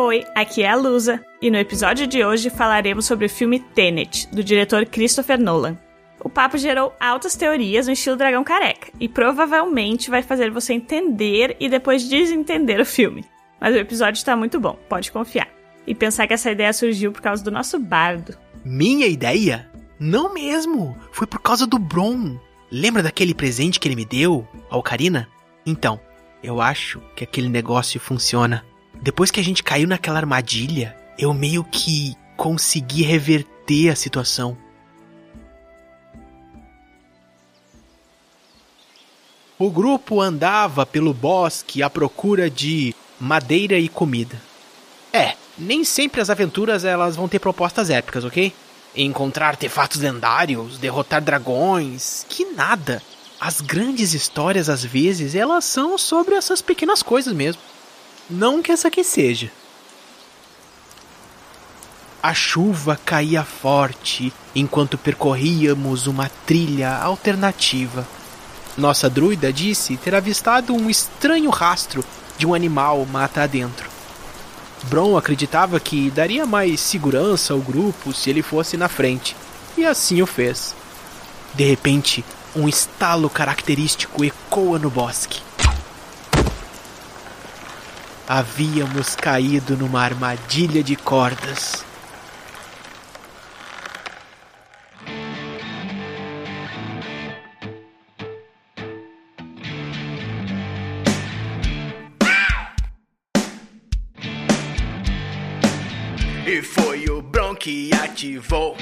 Oi, aqui é a Lusa, e no episódio de hoje falaremos sobre o filme Tenet, do diretor Christopher Nolan. O papo gerou altas teorias no estilo Dragão Careca, e provavelmente vai fazer você entender e depois desentender o filme. Mas o episódio tá muito bom, pode confiar. E pensar que essa ideia surgiu por causa do nosso bardo. Minha ideia? Não mesmo! Foi por causa do Bron. Lembra daquele presente que ele me deu, a Ocarina? Então, eu acho que aquele negócio funciona. Depois que a gente caiu naquela armadilha, eu meio que consegui reverter a situação. O grupo andava pelo bosque à procura de madeira e comida. É, nem sempre as aventuras elas vão ter propostas épicas, ok? Encontrar artefatos lendários, derrotar dragões, que nada. As grandes histórias às vezes elas são sobre essas pequenas coisas mesmo. Não que essa aqui seja. A chuva caía forte enquanto percorríamos uma trilha alternativa. Nossa druida disse ter avistado um estranho rastro de um animal mata adentro. Bron acreditava que daria mais segurança ao grupo se ele fosse na frente, e assim o fez. De repente, um estalo característico ecoa no bosque. Havíamos caído numa armadilha de cordas. E foi o Bron que ativou.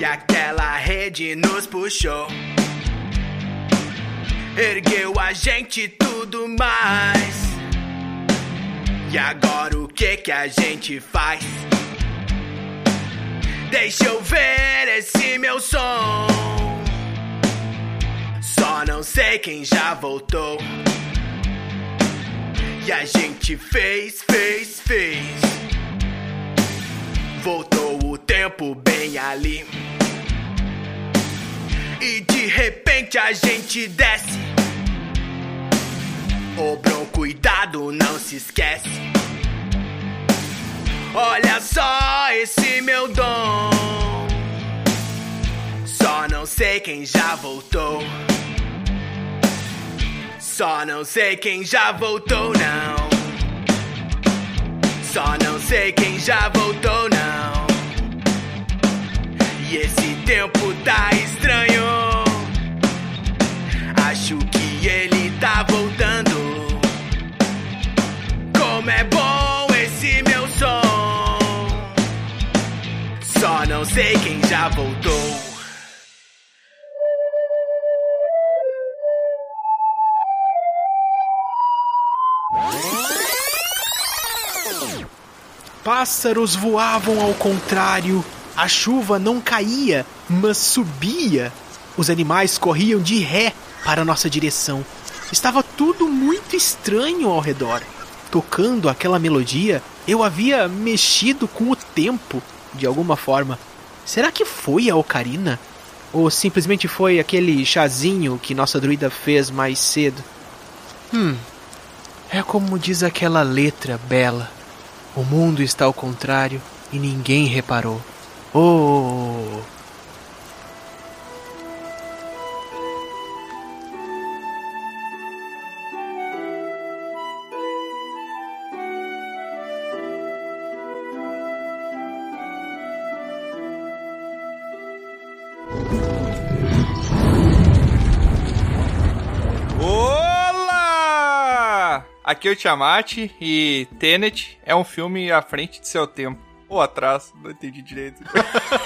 E aquela rede nos puxou. Ergueu a gente tudo mais. E agora o que que a gente faz? Deixa eu ver esse meu som. Só não sei quem já voltou. E a gente fez, fez, fez. Voltou o tempo bem ali. E de repente a gente desce. Bron, cuidado, não se esquece. Olha só esse meu dom. Só não sei quem já voltou. Só não sei quem já voltou, não. Só não sei quem já voltou, não. E esse tempo tá estranho. Acho que ele tá voltando. Como é bom esse meu som. Só não sei quem já voltou. Pássaros voavam ao contrário, a chuva não caía, mas subia. Os animais corriam de ré para nossa direção. Estava tudo muito estranho ao redor. Tocando aquela melodia, eu havia mexido com o tempo, de alguma forma. Será que foi a ocarina? Ou simplesmente foi aquele chazinho que nossa druida fez mais cedo? Hum. É como diz aquela letra bela. O mundo está ao contrário e ninguém reparou. Oh! Olá! Aqui é o Tiamat e Tenet é um filme à frente de seu tempo. Ou atrás, não entendi direito.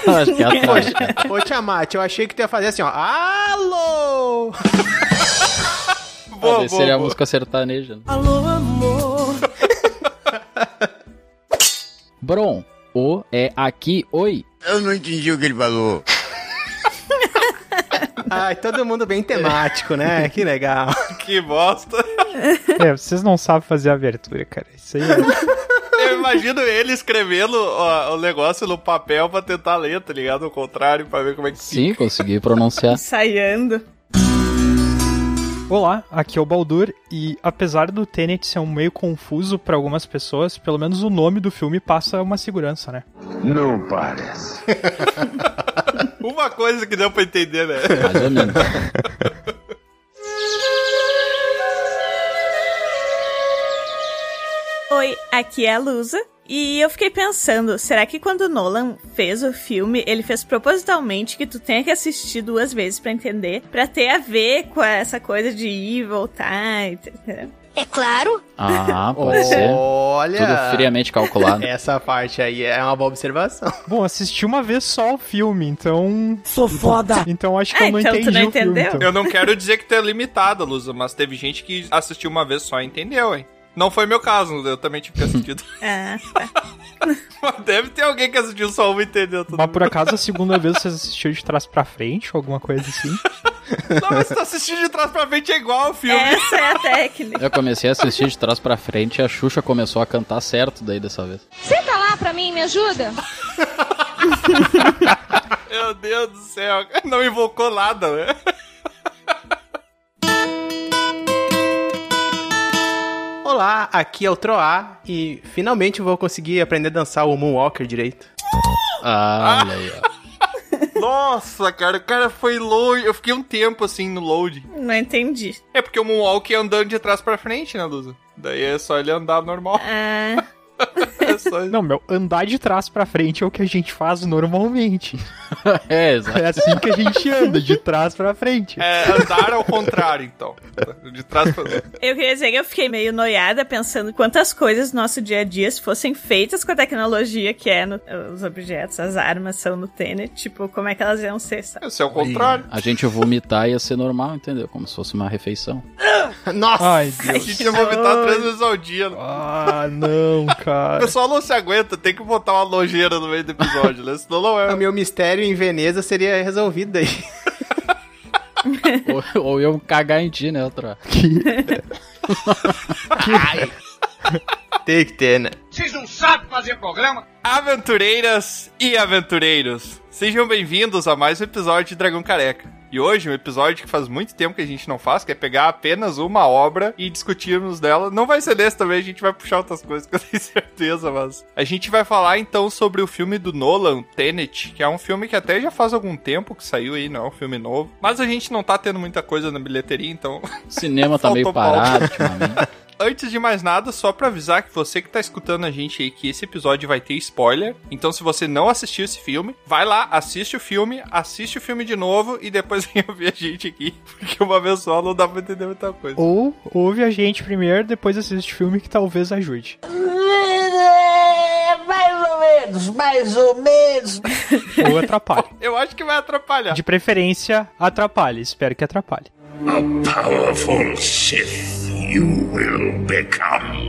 Acho que é atrás. Ô Tiamat, eu achei que tu ia fazer assim, ó. Alô! Boa, Ah, seria a música sertaneja. né? Alô, amor. Bron, o é aqui, oi. Eu não entendi o que ele falou. Ai, todo mundo bem temático, né? Que legal. Que bosta. É, vocês não sabem fazer a abertura, cara. Isso aí é... Imagino ele escrevendo ó, o negócio no papel pra tentar ler, tá ligado? Ao contrário, pra ver como é que Sim, consegui pronunciar. Ensaiando. Olá, aqui é o Baldur e apesar do Tenet ser um meio confuso pra algumas pessoas, pelo menos o nome do filme passa uma segurança, né? Não parece. Uma coisa que deu pra entender, né? Mais ou menos. aqui é a Lusa. E eu fiquei pensando, será que quando o Nolan fez o filme, ele fez propositalmente que tu tenha que assistir duas vezes pra entender, pra ter a ver com essa coisa de ir e voltar, entendeu? É claro. Ah, pode ser. Olha. Tudo friamente calculado. Essa parte aí é uma boa observação. Bom, assisti uma vez só o filme, então. Sou foda. Então acho que Ah, eu não então tu entendi não o filme. entendeu? então. Eu não quero dizer que tu é limitada, Lusa, mas teve gente que assistiu uma vez só e entendeu, hein? Não foi meu caso, eu também tive que assistir. Ah, tá. Mas Deve ter alguém que assistiu só uma e entendeu tudo. Mas por acaso a segunda vez vocês assistiram de trás pra frente ou alguma coisa assim? Não, mas se tu assistir de trás pra frente é igual ao filme. Essa é a técnica. Eu comecei a assistir de trás pra frente e a Xuxa começou a cantar certo daí dessa vez. Senta lá pra mim, me ajuda. Meu Deus do céu, não invocou nada, né? Olá, aqui é o Troá e finalmente eu vou conseguir aprender a dançar o Moonwalker direito. Ah, olha aí, ó. Nossa, cara, o cara foi longe. Eu fiquei um tempo assim no load. Não entendi. É porque o Moonwalk é andando de trás pra frente, né, Lusa? Daí é só ele andar normal. Ah, É. Não, meu, andar de trás pra frente é o que a gente faz normalmente. É, exato. É assim que a gente anda, de trás pra frente. É andar ao contrário, então. De trás pra eu queria dizer que eu fiquei meio noiada pensando quantas coisas no nosso dia a dia, se fossem feitas com a tecnologia que é no- os objetos, as armas são no Tenet, tipo, como é que elas iam ser, sabe? Isso é o contrário. A gente vomitar ia ser normal, entendeu? Como se fosse uma refeição. Nossa! Ai, A Deus. gente ia vomitar três vezes ao dia. né? Ah, não, O cara. pessoal não se aguenta, tem que botar uma nojeira no meio do episódio, né? Senão não O é. meu mistério em Veneza seria resolvido aí. ou, ou eu cagar em ti, né, outra? Tem que ter, né? Aventureiras e aventureiros, sejam bem-vindos a mais um episódio de Dragão Careca. E hoje, um episódio que faz muito tempo que a gente não faz, que é pegar apenas uma obra e discutirmos dela. Não vai ser desse também, a gente vai puxar outras coisas que eu tenho certeza, mas. A gente vai falar então sobre o filme do Nolan, Tenet, que é um filme que até já faz algum tempo que saiu aí, não é um filme novo. Mas a gente não tá tendo muita coisa na bilheteria, então O cinema tá meio parado ultimamente. Antes de mais nada, só pra avisar que você que tá escutando a gente aí que esse episódio vai ter spoiler. Então, se você não assistiu esse filme, vai lá, assiste o filme, assiste o filme de novo e depois vem ouvir a gente aqui. Porque uma vez só não dá pra entender muita coisa. Ou ouve a gente primeiro, depois assiste o filme que talvez ajude. Mais ou menos, mais ou menos. Ou atrapalhe. Eu acho que vai atrapalhar. De preferência, atrapalhe. Espero que atrapalhe. Powerful Sith you will become.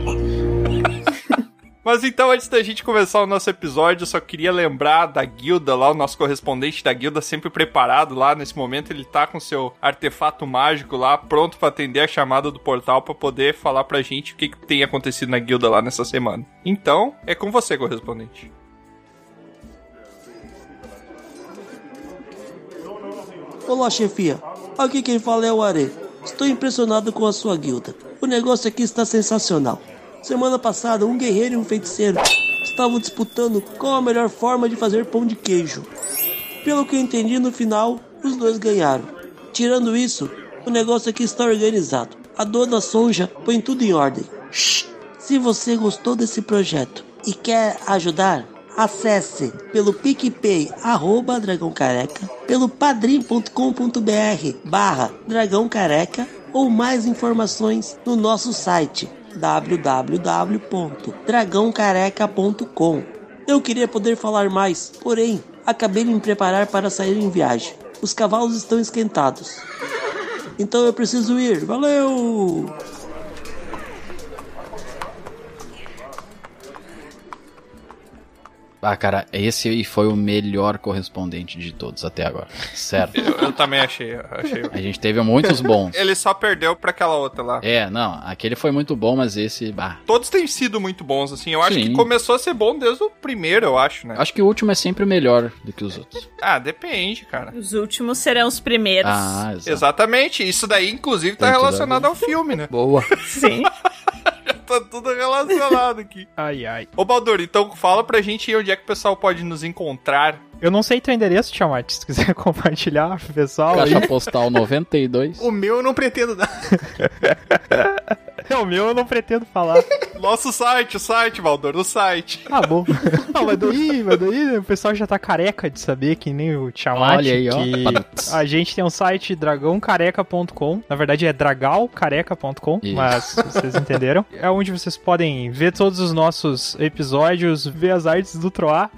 Mas então, antes da gente começar o nosso episódio, eu só queria lembrar da guilda lá, o nosso correspondente da guilda sempre preparado lá. Nesse momento, ele tá com seu artefato mágico lá, pronto pra atender a chamada do portal pra poder falar pra gente o que, que tem acontecido na guilda lá nessa semana. Então, é com você, correspondente. Olá, chefia. Aqui quem fala é o Are. Estou impressionado com a sua guilda. O negócio aqui está sensacional. Semana passada, um guerreiro e um feiticeiro estavam disputando qual a melhor forma de fazer pão de queijo. Pelo que eu entendi, no final, os dois ganharam. Tirando isso, o negócio aqui está organizado. A dona Sonja põe tudo em ordem. Shh. Se você gostou desse projeto e quer ajudar, acesse pelo PicPay, arroba Dragão Careca, pelo padrim.com.br barra Dragão Careca ou mais informações no nosso site www.dragãocareca.com. Eu queria poder falar mais, porém, acabei de me preparar para sair em viagem. Os cavalos estão esquentados. Então eu preciso ir. Valeu! Ah, cara, esse aí foi o melhor correspondente de todos até agora. Certo. Eu, eu também achei, achei. A gente teve muitos bons. Ele só perdeu pra aquela outra lá. É, não, aquele foi muito bom, mas esse, bah. Todos têm sido muito bons, assim. Eu acho Sim. que começou a ser bom desde o primeiro, eu acho, né? Acho que o último é sempre melhor do que os outros. Ah, depende, cara. Os últimos serão os primeiros. Ah, exato. Exatamente. Isso daí, inclusive, tá Tem relacionado ao filme, né? Boa. Sim. tá tudo relacionado aqui. Ai, ai. Ô, Baldur, então fala pra gente aí onde é que o pessoal pode nos encontrar. Eu não sei teu endereço, Tiamat. Se quiser compartilhar pro pessoal aí. Caixa postal 92. O meu eu não pretendo dar. É o meu, eu não pretendo falar. Nosso site, o site, Baldur, o site. Ah, bom. Não, mas daí, mas daí o pessoal já tá careca de saber, que nem o Tiamat, Olha aí, ó. a gente tem um site dragãocareca.com. Na verdade é dragalcareca.com, mas vocês entenderam. É onde vocês podem ver todos os nossos episódios, ver as artes do Troá.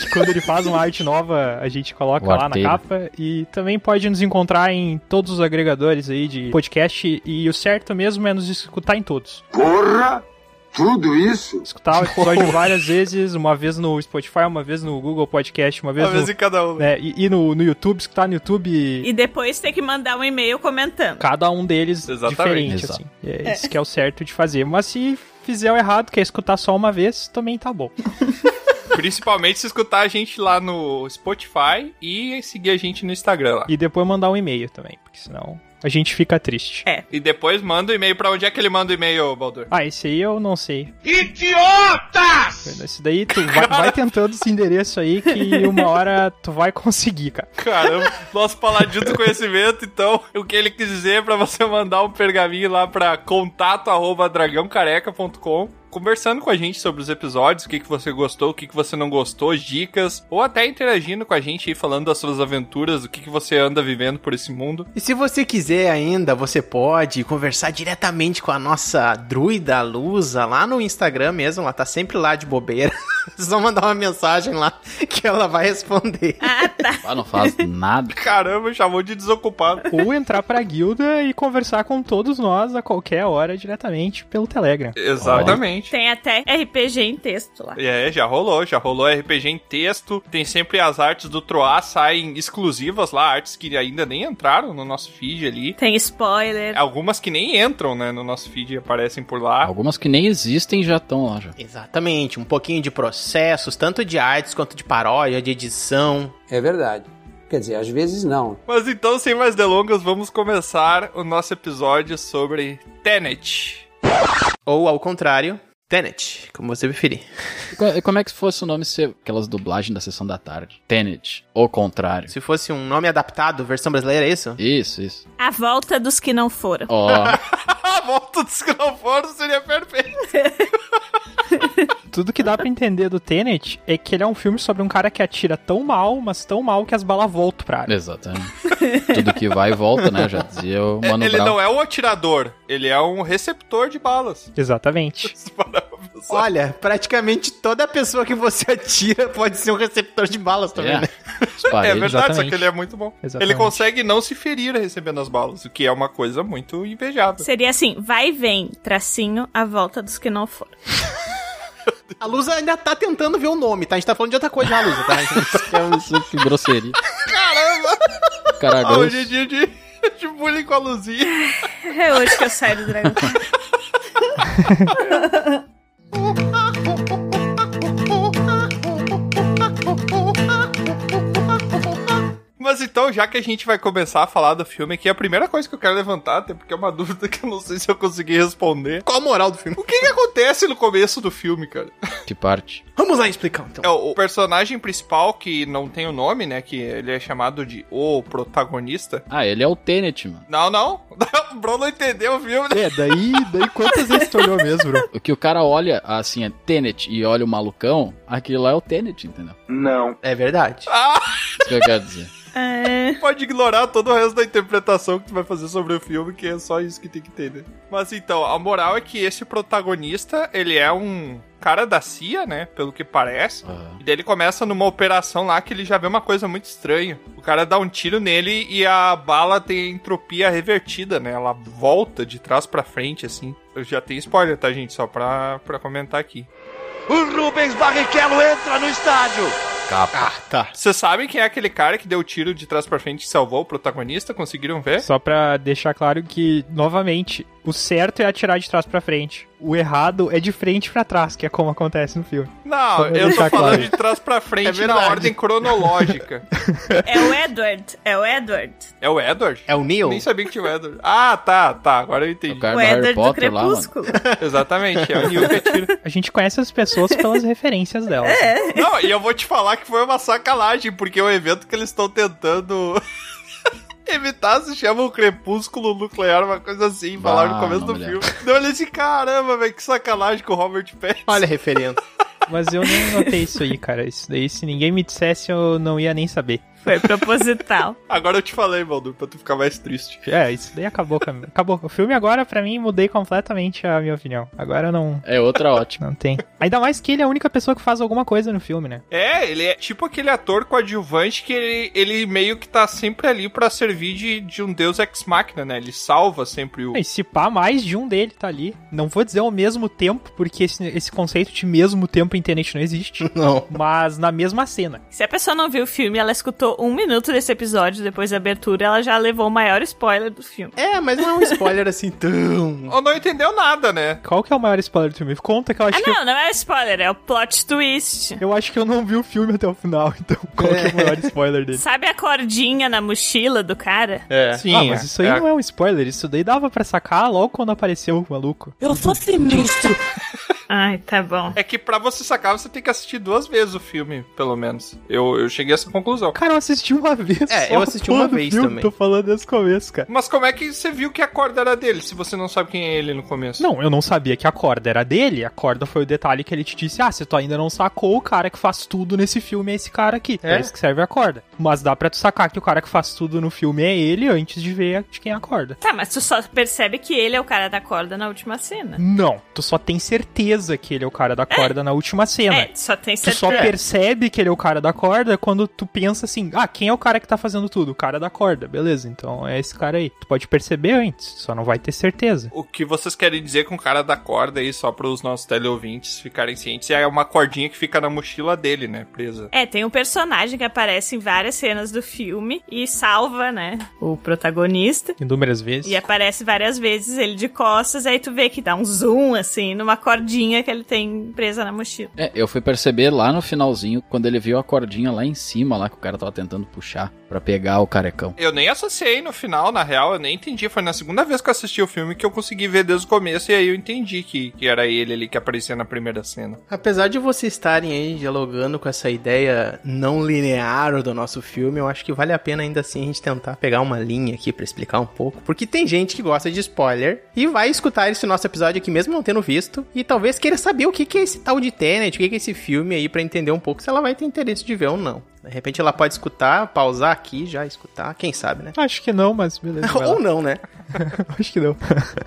que quando ele faz uma arte nova, a gente coloca O lá na arteiro. capa. E também pode nos encontrar em todos os agregadores aí de podcast. E o certo mesmo é nos escutar em todos. Porra! Tudo isso? Escutar o episódio várias vezes, uma vez no Spotify, uma vez no Google Podcast, uma vez, Uma no, vez em cada um. né, e, e no, no YouTube, escutar no YouTube E depois ter que mandar um e-mail comentando. cada um deles Exatamente. diferente, Exato. assim. É, isso que é o certo de fazer. Mas se fizer o errado, quer escutar só uma vez, também tá bom. Principalmente se escutar a gente lá no Spotify e seguir a gente no Instagram lá. E depois mandar um e-mail também, porque senão a gente fica triste. É. E depois manda o e-mail pra onde é que ele manda o e-mail, Baldur? Ah, esse aí eu não sei. Idiotas! Esse daí tu vai, vai tentando esse endereço aí que uma hora tu vai conseguir, cara. Caramba, nosso paladino do conhecimento, então, o que ele quis dizer é pra você mandar um pergaminho lá pra contato arroba dragãocareca.com conversando com a gente sobre os episódios, o que, que você gostou, o que, que você não gostou, dicas, ou até interagindo com a gente aí, falando das suas aventuras, o que, que você anda vivendo por esse mundo. E se você quiser ainda, você pode conversar diretamente com a nossa druida Lusa lá no Instagram mesmo, ela tá sempre lá de bobeira. Só mandar uma mensagem lá que ela vai responder. Ah, tá. Ah, não faz nada. Caramba, chamou de desocupado. Ou entrar pra guilda e conversar com todos nós a qualquer hora diretamente pelo Telegram. Exatamente. Tem até RPG em texto lá. É, já rolou, já rolou RPG em texto. Tem sempre as artes do Troá saem exclusivas lá, artes que ainda nem entraram no nosso feed ali. Tem spoiler. Algumas que nem entram, né, no nosso feed e aparecem por lá. Algumas que nem existem já estão lá já. Exatamente, um pouquinho de processos, tanto de artes quanto de paródia, de edição. É verdade. Quer dizer, às vezes não. Mas então, sem mais delongas, vamos começar o nosso episódio sobre Tenet. Ou ao contrário, Tenet, como você preferir. E co- Como é que fosse o nome ser aquelas dublagens da sessão da tarde? Tenet, o contrário. Se fosse um nome adaptado, versão brasileira, é isso? Isso, isso. A volta dos que não foram. Ó, A volta dos que não foram seria perfeito. Tudo que dá pra entender do Tenet é que ele é um filme sobre um cara que atira tão mal, mas tão mal que as balas voltam pra área. exatamente. Tudo que vai e volta, né? Já dizia o Mano ele Brown. não é um atirador, ele é um receptor de balas. Exatamente. Olha, praticamente toda pessoa que você atira pode ser um receptor de balas também, É, né? É verdade, só exatamente. que ele é muito bom. Exatamente. Ele consegue não se ferir recebendo as balas, o que é uma coisa muito invejável. Seria assim, vai e vem, tracinho, a volta dos que não foram. A Lusa ainda tá tentando ver o nome, tá? A gente tá falando de outra coisa já, Lusa, tá? Isso, que grosseria. Caramba! Cara Ah, grosso. hoje é dia de, de bullying com a luzinha. É hoje que eu saio do dragão. Mas então, já que a gente vai começar a falar do filme aqui, a primeira coisa que eu quero levantar, até porque é uma dúvida que eu não sei se eu consegui responder. Qual a moral do filme? O que, que acontece no começo do filme, cara? Que parte? Vamos lá explicar, então. É, o personagem principal, que não tem o nome, né? Que ele é chamado de o protagonista. Ah, ele é o Tenet, mano. Não, não. O Bro não entendeu o filme. né? É, daí, daí quantas vezes tu olhou mesmo, bro? O que o cara olha, assim, é Tenet e olha o malucão, aquilo lá é o Tenet, entendeu? Não. É verdade. Ah, Isso que eu quero dizer. É, pode ignorar todo o resto da interpretação que tu vai fazer sobre o filme, que é só isso que tem que entender. Mas então, a moral é que esse protagonista, ele é um cara da CIA, né? Pelo que parece. Ah, E daí ele começa numa operação lá que ele já vê uma coisa muito estranha. O cara dá um tiro nele e a bala tem entropia revertida, né? Ela volta de trás pra frente, assim. Eu já tenho spoiler, tá, gente? Só pra, pra comentar aqui. O Rubens Barrichello entra no estádio. Ah, tá. Vocês sabem quem é aquele cara que deu o tiro de trás pra frente e salvou o protagonista? Conseguiram ver? Só pra deixar claro que, novamente, o certo é atirar de trás pra frente. O errado é de frente pra trás, que é como acontece no filme. Não, eu tô falando claro. de trás pra frente É na ordem cronológica. É o Edward. É o Edward. é o Edward? É o Neil? Nem sabia que tinha o Edward. Ah, tá, tá. Agora eu entendi. O cara O do Harry Edward do Potter lá, mano. Crepúsculo. Exatamente, é o Neil que atira. A gente conhece as pessoas pelas referências delas. Não, e eu vou te falar que foi uma sacanagem, porque é um evento que eles estão tentando evitar se chama o Crepúsculo Nuclear, uma coisa assim, falaram no começo do me filme. Então eu assim, caramba, velho, que sacanagem com o Robert Pattinson. Olha a referência. Mas eu nem notei isso aí, cara. Isso daí, se ninguém me dissesse, eu não ia nem saber. Foi proposital. Agora eu te falei, Baldur, pra tu ficar mais triste. É, isso daí acabou. Acabou. O filme agora, pra mim, mudei completamente a minha opinião. Agora não, É outra ótima. não tem. Ainda mais que ele é a única pessoa que faz alguma coisa no filme, né? É, ele é tipo aquele ator coadjuvante que ele, ele meio que tá sempre ali pra servir de, de um deus ex-máquina, né? Ele salva sempre o... E se pá, mais de um dele tá ali. Não vou dizer ao mesmo tempo, porque esse, esse conceito de mesmo tempo em internet não existe. Não. Mas na mesma cena. Se a pessoa não viu o filme, ela escutou um minuto desse episódio depois da abertura, ela já levou o maior spoiler do filme. É, mas não é um spoiler assim tão. Ou não entendeu nada, né? Qual que é o maior spoiler do filme? Conta que eu acho Ah, que eu, não, não é spoiler, é o plot twist. eu acho que eu não vi o filme até o final, então qual que é o maior spoiler dele? Sabe a cordinha na mochila do cara? É. Sim, ah, mas isso aí é. não é um spoiler, isso daí dava pra sacar logo quando apareceu o maluco. Eu sou sinistro. Ai, tá bom. É que pra você sacar, você tem que assistir duas vezes o filme, pelo menos. Eu, eu cheguei a essa conclusão. Cara, eu assisti uma vez. É, eu assisti uma vez filme, também. Tô falando desde o começo, cara. Mas como é que você viu que a corda era dele, se você não sabe quem é ele no começo? Não, eu não sabia que a corda era dele. A corda foi o detalhe que ele te disse: ah, se tu ainda não sacou, o cara que faz tudo nesse filme é esse cara aqui. É, É? isso que serve a corda. Mas dá pra tu sacar que o cara que faz tudo no filme é ele antes de ver de quem é a corda. Tá, mas tu só percebe que ele é o cara da corda na última cena. Não, tu só tem certeza que ele é o cara da corda na última cena. É, só tem Tu certeza. só percebe que ele é o cara da corda quando tu pensa assim: ah, quem é o cara que tá fazendo tudo? O cara da corda, beleza, então é esse cara aí. Tu pode perceber antes, só não vai ter certeza. O que vocês querem dizer com o cara da corda aí, só para os nossos teleouvintes ficarem cientes, é uma cordinha que fica na mochila dele, né? Presa. É, tem um personagem que aparece em várias cenas do filme e salva, né, o protagonista. Inúmeras vezes. E aparece várias vezes ele de costas, aí tu vê que dá um zoom, assim, numa cordinha que ele tem presa na mochila. É, eu fui perceber lá no finalzinho, quando ele viu a cordinha lá em cima, lá que o cara tava tentando puxar pra pegar o carecão. Eu nem associei no final, na real, eu nem entendi. Foi na segunda vez que eu assisti o filme que eu consegui ver desde o começo e aí eu entendi que, que era ele ali que aparecia na primeira cena. Apesar de vocês estarem aí dialogando com essa ideia não linear do nosso filme, eu acho que vale a pena ainda assim a gente tentar pegar uma linha aqui pra explicar um pouco. Porque tem gente que gosta de spoiler e vai escutar esse nosso episódio aqui mesmo não tendo visto e talvez queira saber o que que é esse tal de Tenet, o que é esse filme aí pra entender um pouco se ela vai ter interesse de ver ou não. De repente ela pode escutar, pausar aqui, já escutar, quem sabe, né? Acho que não, mas beleza. ou não, né? Acho que não.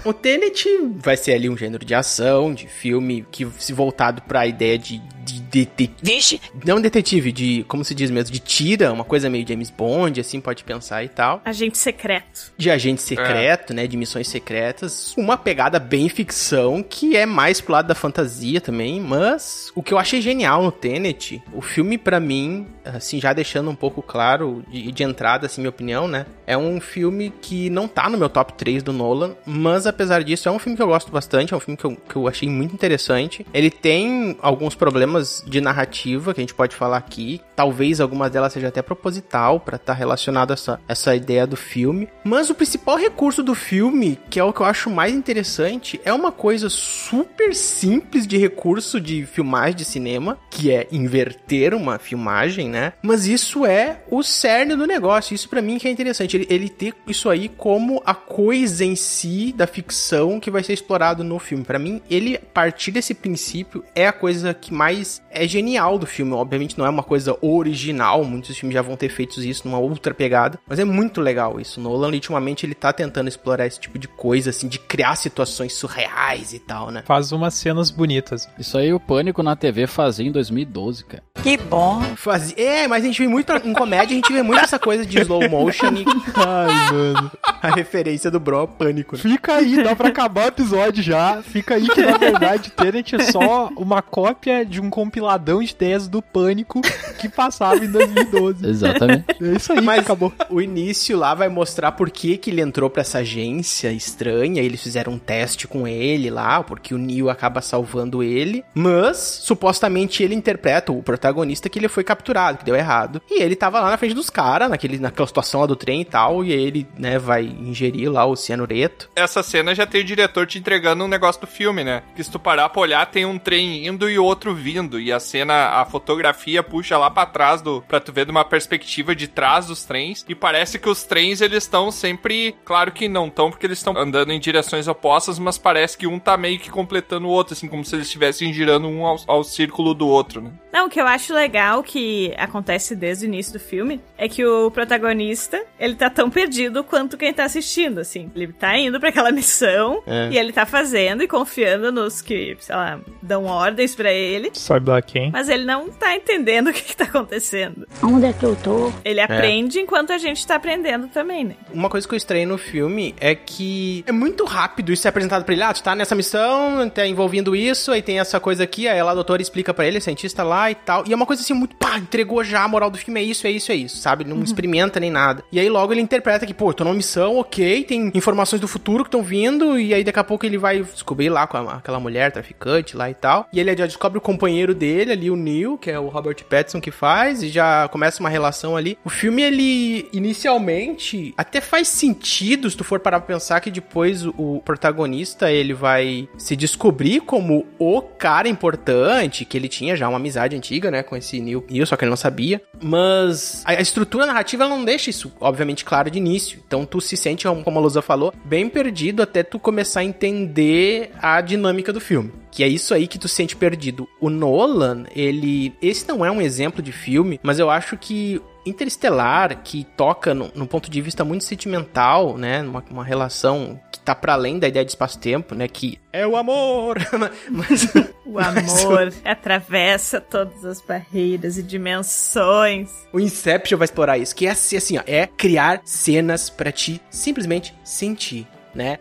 O Tenet vai ser ali um gênero de ação, de filme que se voltado pra ideia de, de detetive. Vixe, Não detetive, de, como se diz mesmo, de tira, uma coisa meio James Bond, assim, pode pensar e tal. Agente secreto. De agente secreto, né, de missões secretas. Uma pegada bem ficção, que é mais pro lado da fantasia também, mas o que eu achei genial no Tenet, o filme pra mim, assim, já deixando um pouco claro, de, de entrada, assim, minha opinião, né, é um filme que não tá no meu top 3 do Nolan, mas apesar disso, é um filme que eu gosto bastante, é um filme que eu, que eu achei muito interessante. Ele tem alguns problemas de narrativa que a gente pode falar aqui, talvez algumas delas seja até proposital para estar relacionado a essa, essa ideia do filme, mas o principal recurso do filme, que é o que eu acho mais interessante, é uma coisa super simples de recurso de filmagem de cinema, que é inverter uma filmagem, né? Mas isso é o cerne do negócio, isso pra mim que é interessante, ele, ele ter isso aí como a coisa em si da ficção que vai ser explorado no filme. Pra mim, ele partir desse princípio é a coisa que mais é genial do filme. Obviamente não é uma coisa original, muitos filmes já vão ter feito isso numa outra pegada, mas é muito legal isso. Nolan ultimamente ele tá tentando explorar esse tipo de coisa assim, de criar situações surreais e tal, né? Faz umas cenas bonitas. Isso aí o Pânico na TV fazia em 2012, cara. que bom. Faz... É, mas a gente vê muito em comédia, a gente vê muito essa coisa de slow motion e Ai, mano. A referência do Bro Pânico. né? Fica aí, dá pra acabar o episódio já. Fica aí que, na verdade, Tenet é só uma cópia de um compiladão de ideias do Pânico que passava em 2012. Exatamente. É isso aí, Mas acabou. o início lá vai mostrar por que, que ele entrou pra essa agência estranha. Eles fizeram um teste com ele lá, porque o Neo acaba salvando ele. Mas, supostamente, ele interpreta o protagonista que ele foi capturado, que deu errado. E ele tava lá na frente dos caras, naquele, naquela situação lá do trem e tal. E aí ele, né, vai ingerir lá o cianureto. Essa cena já tem o diretor te entregando um negócio do filme, né? Que se tu parar pra olhar, tem um trem indo e outro vindo. E a cena, a fotografia puxa lá pra trás do. pra tu ver de uma perspectiva de trás dos trens. E parece que os trens eles estão sempre. Claro que não estão, porque eles estão andando em direções opostas, mas parece que um tá meio que completando o outro, assim, como se eles estivessem girando um ao, ao círculo do outro, né? Não, o que eu acho legal que acontece desde o início do filme é que o protagonista, ele tá tão perdido quanto quem tá assistindo, assim. Ele tá indo pra aquela missão É. e ele tá fazendo e confiando nos que, sei lá, dão ordens pra ele. Sabe lá quem? Mas ele não tá entendendo o que, que tá acontecendo. Onde é que eu tô? Ele aprende enquanto a gente tá aprendendo também, né? Uma coisa que eu estranhei no filme é que é muito rápido isso ser apresentado pra ele. Ah, tu tá nessa missão, tá envolvendo isso, aí tem essa coisa aqui, aí lá a doutora explica pra ele, cientista lá e tal. E é uma coisa assim, muito, pá, entregou já a moral do filme, é isso, é isso, é isso, sabe? Não experimenta nem nada. E aí logo ele interpreta que, pô, eu tô numa missão, ok, tem informações do futuro que estão vindo, e aí daqui a pouco ele vai descobrir lá com a- aquela mulher traficante lá e tal. E ele já descobre o companheiro dele ali, o Neil, que é o Robert Pattinson que faz, e já começa uma relação ali. O filme, ele, inicialmente, até faz sentido se tu for parar pra pensar que depois o, protagonista, ele vai se descobrir como o cara importante, que ele tinha já uma amizade antiga, né, com esse Neil, Neil só que ele não sabia. Mas a, estrutura narrativa, não deixa isso, obviamente, claro de início. Então tu se sente, como a Lusa falou, bem perdido até tu começar a entender a dinâmica do filme. Que é isso aí que tu se sente perdido. O Nolan, ele. Esse não é um exemplo de filme, mas eu acho que Interestelar, que toca no, num ponto de vista muito sentimental, né? Uma, uma relação que tá para além da ideia de espaço-tempo, né? Que é o amor. mas, O amor atravessa todas as barreiras e dimensões. o Inception vai explorar isso, que é assim, ó, é criar cenas pra ti simplesmente sentir. Né?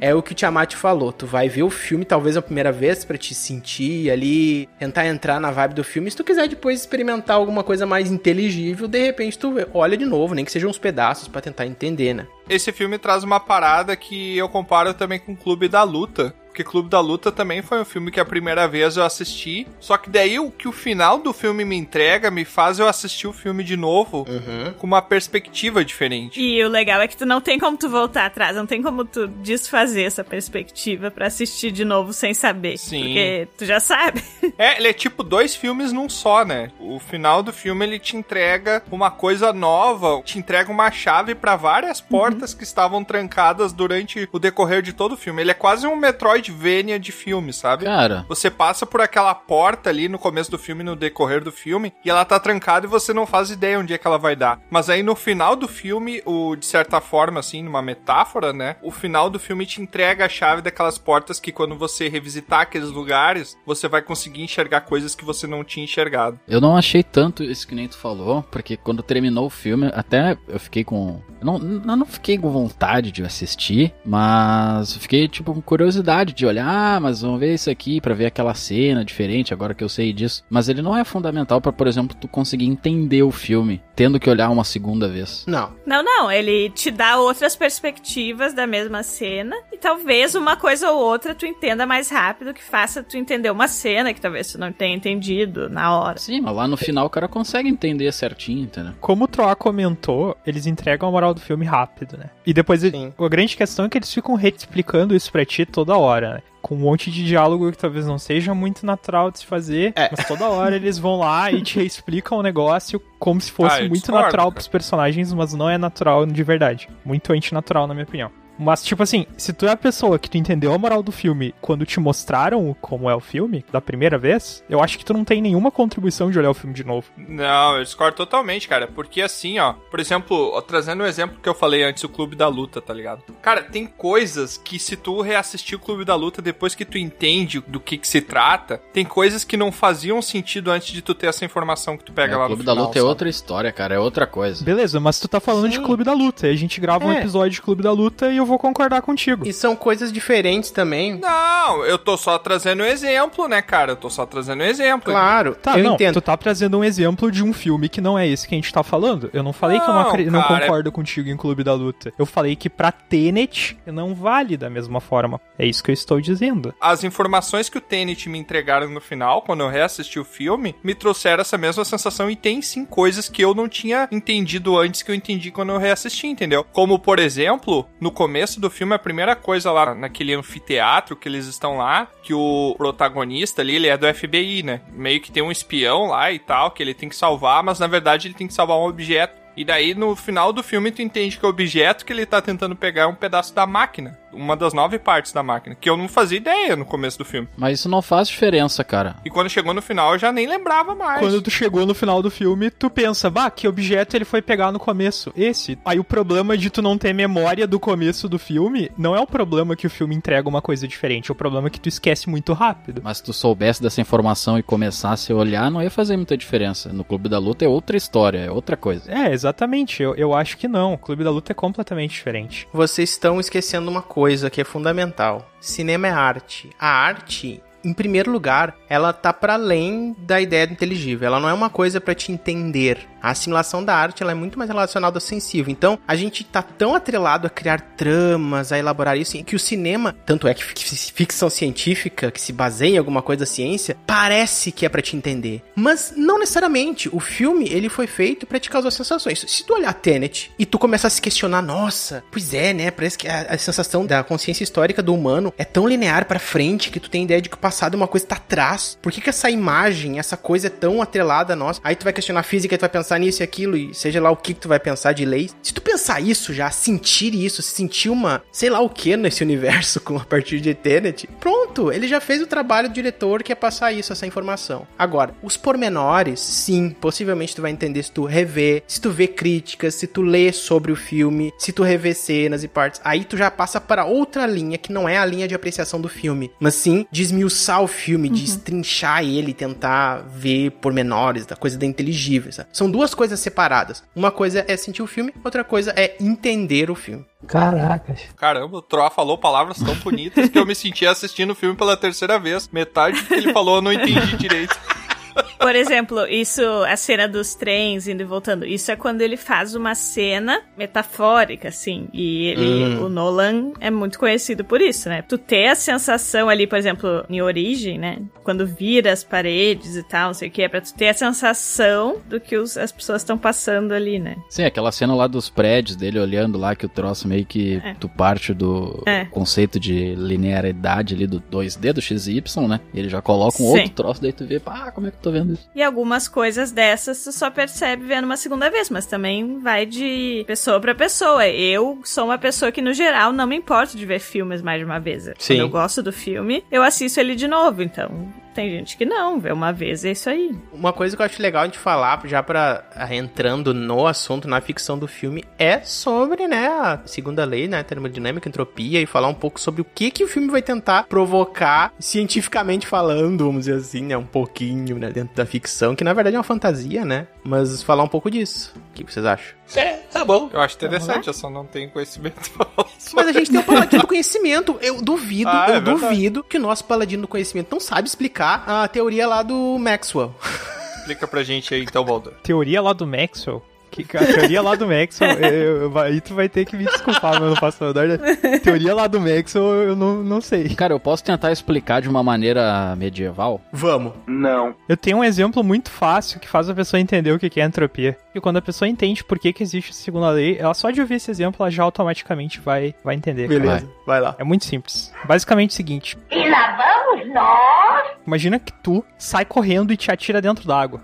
É o que o Tiamat falou. Tu vai ver o filme talvez a primeira vez pra te sentir ali, tentar entrar na vibe do filme. Se tu quiser depois experimentar alguma coisa mais inteligível, de repente tu olha de novo, nem que sejam uns pedaços pra tentar entender, né? Esse filme traz uma parada que eu comparo também com Clube da Luta. Porque Clube da Luta também foi um filme que a primeira vez eu assisti. Só que daí o que o final do filme me entrega me faz eu assistir o filme de novo Uhum. com uma perspectiva diferente. E o legal é que tu não tem como tu voltar atrás, não tem como tu desfazer essa perspectiva pra assistir de novo sem saber. Sim. Porque tu já sabe. É, ele é tipo dois filmes num só, né? O final do filme ele te entrega uma coisa nova, te entrega uma chave pra várias portas que estavam trancadas durante o decorrer de todo o filme. Ele é quase um Metroidvania de filme, sabe? Cara, Você passa por aquela porta ali no começo do filme, no decorrer do filme, e ela tá trancada e você não faz ideia onde é que ela vai dar. Mas aí no final do filme, o de certa forma, assim, numa metáfora, né? O final do filme te entrega a chave daquelas portas que quando você revisitar aqueles lugares, você vai conseguir enxergar coisas que você não tinha enxergado. eu não achei tanto isso que nem tu falou, porque quando terminou o filme, até eu fiquei com. Eu não, eu não fiquei com vontade de assistir, mas fiquei, tipo, com curiosidade de olhar, ah, mas vamos ver isso aqui pra ver aquela cena diferente, agora que eu sei disso. Mas ele não é fundamental pra, por exemplo, tu conseguir entender o filme, tendo que olhar uma segunda vez. Não. Não, não, ele te dá outras perspectivas da mesma cena e talvez uma coisa ou outra tu entenda mais rápido que faça tu entender uma cena que talvez tu não tenha entendido na hora. Sim, mas lá no final o cara consegue entender certinho, entendeu? Como o Troá comentou, eles entregam a moral do filme rápido, né? E depois, Sim. a grande questão é que eles ficam explicando isso pra ti toda hora, né? Com um monte de diálogo que talvez não seja muito natural de se fazer, É. mas toda hora eles vão lá e te explicam o negócio como se fosse Ah, muito discordo, natural pros personagens, mas não é natural de verdade. Muito antinatural, na minha opinião. Mas, tipo assim, se tu é a pessoa que tu entendeu a moral do filme quando te mostraram como é o filme, da primeira vez, eu acho que tu não tem nenhuma contribuição de olhar o filme de novo. Não, eu discordo totalmente, cara. Porque assim, ó, por exemplo, ó, trazendo um exemplo que eu falei antes, o Clube da Luta, tá ligado? Cara, tem coisas que se tu reassistir o Clube da Luta depois que tu entende do que que se trata, tem coisas que não faziam sentido antes de tu ter essa informação que tu pega É, lá o Clube no da final, Luta é sabe? outra história, cara, é outra coisa. Beleza, mas tu tá falando de Clube da Luta. E a gente grava um É. episódio de Clube da Luta e eu vou concordar contigo. E são coisas diferentes também. Não, eu tô só trazendo um exemplo, né, cara? Eu tô só trazendo um exemplo. Claro, Tá, eu não, entendo. tu tá trazendo um exemplo de um filme que não é esse que a gente tá falando. Eu não falei que eu não, Não, acre- não cara, concordo contigo em Clube da Luta. Eu falei que pra Tenet não vale da mesma forma. É isso que eu estou dizendo. As informações que o Tenet me entregaram no final, quando eu reassisti o filme, me trouxeram essa mesma sensação e tem sim coisas que eu não tinha entendido antes que eu entendi quando eu reassisti, entendeu? Como, por exemplo, no começo do filme, a primeira coisa lá naquele anfiteatro que eles estão lá, que o protagonista ali, ele é do FBI, né? Meio que tem um espião lá e tal, que ele tem que salvar, mas na verdade ele tem que salvar um objeto. E daí, no final do filme, tu entende que o objeto que ele tá tentando pegar é um pedaço da máquina. Uma das nove partes da máquina. Que eu não fazia ideia no começo do filme. Mas isso não faz diferença, cara. E quando chegou no final, eu já nem lembrava mais. Quando tu chegou no final do filme, tu pensa, bah, que objeto ele foi pegar no começo? Esse. Aí o problema de tu não ter memória do começo do filme não é o problema que o filme entrega uma coisa diferente, é o problema que tu esquece muito rápido. Mas se tu soubesse dessa informação e começasse a olhar, não ia fazer muita diferença. No Clube da Luta é outra história, é outra coisa. É, exatamente. Eu, eu acho que não. O Clube da Luta é completamente diferente. Vocês estão esquecendo uma coisa que é fundamental. Cinema é arte. A arte, em primeiro lugar, ela tá para além da ideia do inteligível. Ela não é uma coisa para te entender. A assimilação da arte ela é muito mais relacionada ao sensível. Então, a gente tá tão atrelado a criar tramas, a elaborar isso, que o cinema, tanto é que fic- ficção científica, que se baseia em alguma coisa da ciência, parece que é para te entender. Mas não necessariamente. O filme, ele foi feito para te causar sensações. Se tu olhar Tenet e tu começar a se questionar, nossa, pois é, né? Parece que a, a sensação da consciência histórica do humano é tão linear pra frente que tu tem ideia de que o passado é uma coisa tá atrás. Por que, que essa imagem, essa coisa é tão atrelada a nós? Aí tu vai questionar a física e tu vai pensar nisso e aquilo, e seja lá o que, que tu vai pensar de leis. Se tu pensar isso já, sentir isso, sentir uma, sei lá o que nesse universo com a partir de Tenet, pronto, ele já fez o trabalho do diretor que é passar isso, essa informação. Agora, os pormenores, sim, possivelmente tu vai entender se tu rever, se tu vê críticas, se tu lê sobre o filme, se tu rever cenas e partes. Aí tu já passa para outra linha que não é a linha de apreciação do filme, mas sim de esmiuçar o filme, de estrinchar ele, tentar ver pormenores da coisa da inteligível. sabe? São duas coisas separadas. Uma coisa é sentir o filme, outra coisa é entender o filme. Caracas. Caramba, o Troá falou palavras tão bonitas que eu me senti assistindo o filme pela terceira vez. Metade do que ele falou eu não entendi direito. Por exemplo, isso, a cena dos trens indo e voltando, isso é quando ele faz uma cena metafórica, assim. E ele, Hum. o Nolan é muito conhecido por isso, né? Tu ter a sensação ali, por exemplo, em Origem, né? Quando vira as paredes e tal, não sei o que, é pra tu ter a sensação do que os- as pessoas estão passando ali, né? Sim, aquela cena lá dos prédios dele olhando lá, que o troço meio que É. tu parte do É. conceito de linearidade ali do 2D, do XY, né? E ele já coloca um Sim. outro troço, daí tu vê, pá, como é que tô vendo isso? E algumas coisas dessas tu só percebe vendo uma segunda vez, mas também vai de pessoa pra pessoa. Eu sou uma pessoa que, no geral, não me importo de ver filmes mais de uma vez. Sim. Quando eu gosto do filme, eu assisto ele de novo. Então, tem gente que não, vê uma vez é isso aí. Uma coisa que eu acho legal de falar, já pra ah, entrando no assunto, na ficção do filme, é sobre, né, a segunda lei, né, termodinâmica, entropia, e falar um pouco sobre o que que o filme vai tentar provocar, cientificamente falando, vamos dizer assim, né, um pouquinho, né, dentro da ficção, que na verdade é uma fantasia, né, mas falar um pouco disso. O que vocês acham? É, tá bom. Eu acho interessante, eu só não tenho conhecimento. Mas a gente tem o paladino do conhecimento. Eu duvido, Ah, é eu verdade. duvido que o nosso paladino do conhecimento não sabe explicar a teoria lá do Maxwell. Explica pra gente aí então, Baldur. Teoria lá do Maxwell. Que, a teoria lá do Maxwell, eu- eu- aí tu vai ter que me desculpar, mas eu não faço a menor ideia. Teoria lá do Maxwell, eu não, não sei. Cara, eu posso tentar explicar de uma maneira medieval? Vamos. Não. Eu tenho um exemplo muito fácil que faz a pessoa entender o que que é entropia. E quando a pessoa entende por que, que existe a segunda lei, ela só de ouvir esse exemplo, ela já automaticamente vai, vai entender. Beleza, vai lá. É muito simples. Basicamente é o seguinte: E lá vamos nós. imagina que tu sai correndo e te atira dentro d'água.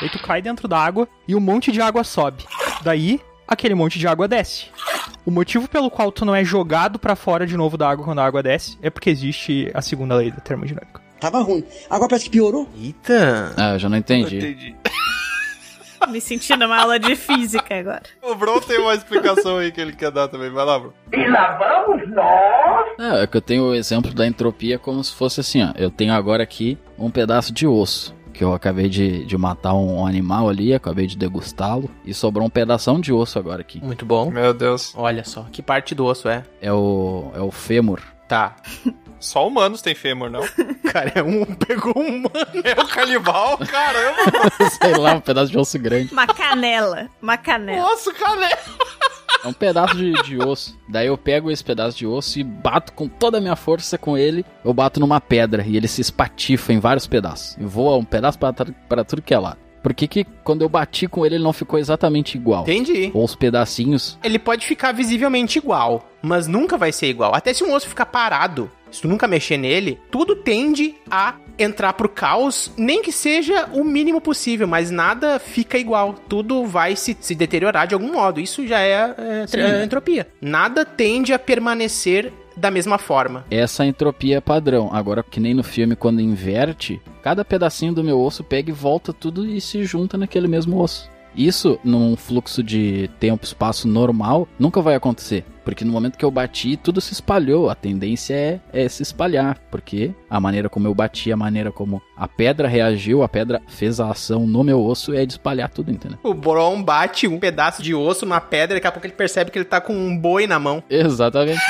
Aí tu cai dentro d'água e um monte de água sobe. Daí, aquele monte de água desce. O motivo pelo qual tu não é jogado pra fora de novo da água quando a água desce é porque existe a segunda lei da termodinâmica. Tava ruim. Agora parece que piorou. Eita. Ah, eu já não entendi. Entendi. Me sentindo uma aula de física agora. O Bron tem uma explicação aí que ele quer dar também. Vai lá, Bron. E lá vamos nós. É, é que eu tenho o exemplo da entropia como se fosse assim, ó. Eu tenho agora aqui um pedaço de osso. Que eu acabei de, de matar um animal ali, acabei de degustá-lo. E sobrou um pedação de osso agora aqui. Muito bom. Meu Deus. Olha só, que parte do osso é? É o, é o fêmur. Tá. Só humanos têm fêmur, não? Cara, é um pegou um mano. É o canibal? Caramba. Sei lá, um pedaço de osso grande. Uma canela. Uma canela. Nossa, canela. É um pedaço de, de osso. Daí eu pego esse pedaço de osso e bato com toda a minha força com ele. Eu bato numa pedra e ele se espatifa em vários pedaços. E voa um pedaço pra tudo que é lado. Por que, que quando eu bati com ele ele não ficou exatamente igual? Entendi. Ou os pedacinhos. Ele pode ficar visivelmente igual, mas nunca vai ser igual. Até se um osso ficar parado, se tu nunca mexer nele, tudo tende a entrar pro caos, nem que seja o mínimo possível, mas nada fica igual. Tudo vai se, se deteriorar de algum modo. Isso já é, é, é entropia. Nada tende a permanecer da mesma forma. Essa entropia é padrão. Agora, que nem no filme, quando inverte, cada pedacinho do meu osso pega e volta tudo e se junta naquele mesmo osso. Isso, num fluxo de tempo-espaço normal, nunca vai acontecer. Porque no momento que eu bati, tudo se espalhou. A tendência é, é se espalhar. Porque a maneira como eu bati, a maneira como a pedra reagiu, a pedra fez a ação no meu osso, é de espalhar tudo, entendeu? O Bron bate um pedaço de osso numa pedra, daqui a pouco ele percebe que ele tá com um boi na mão. Exatamente.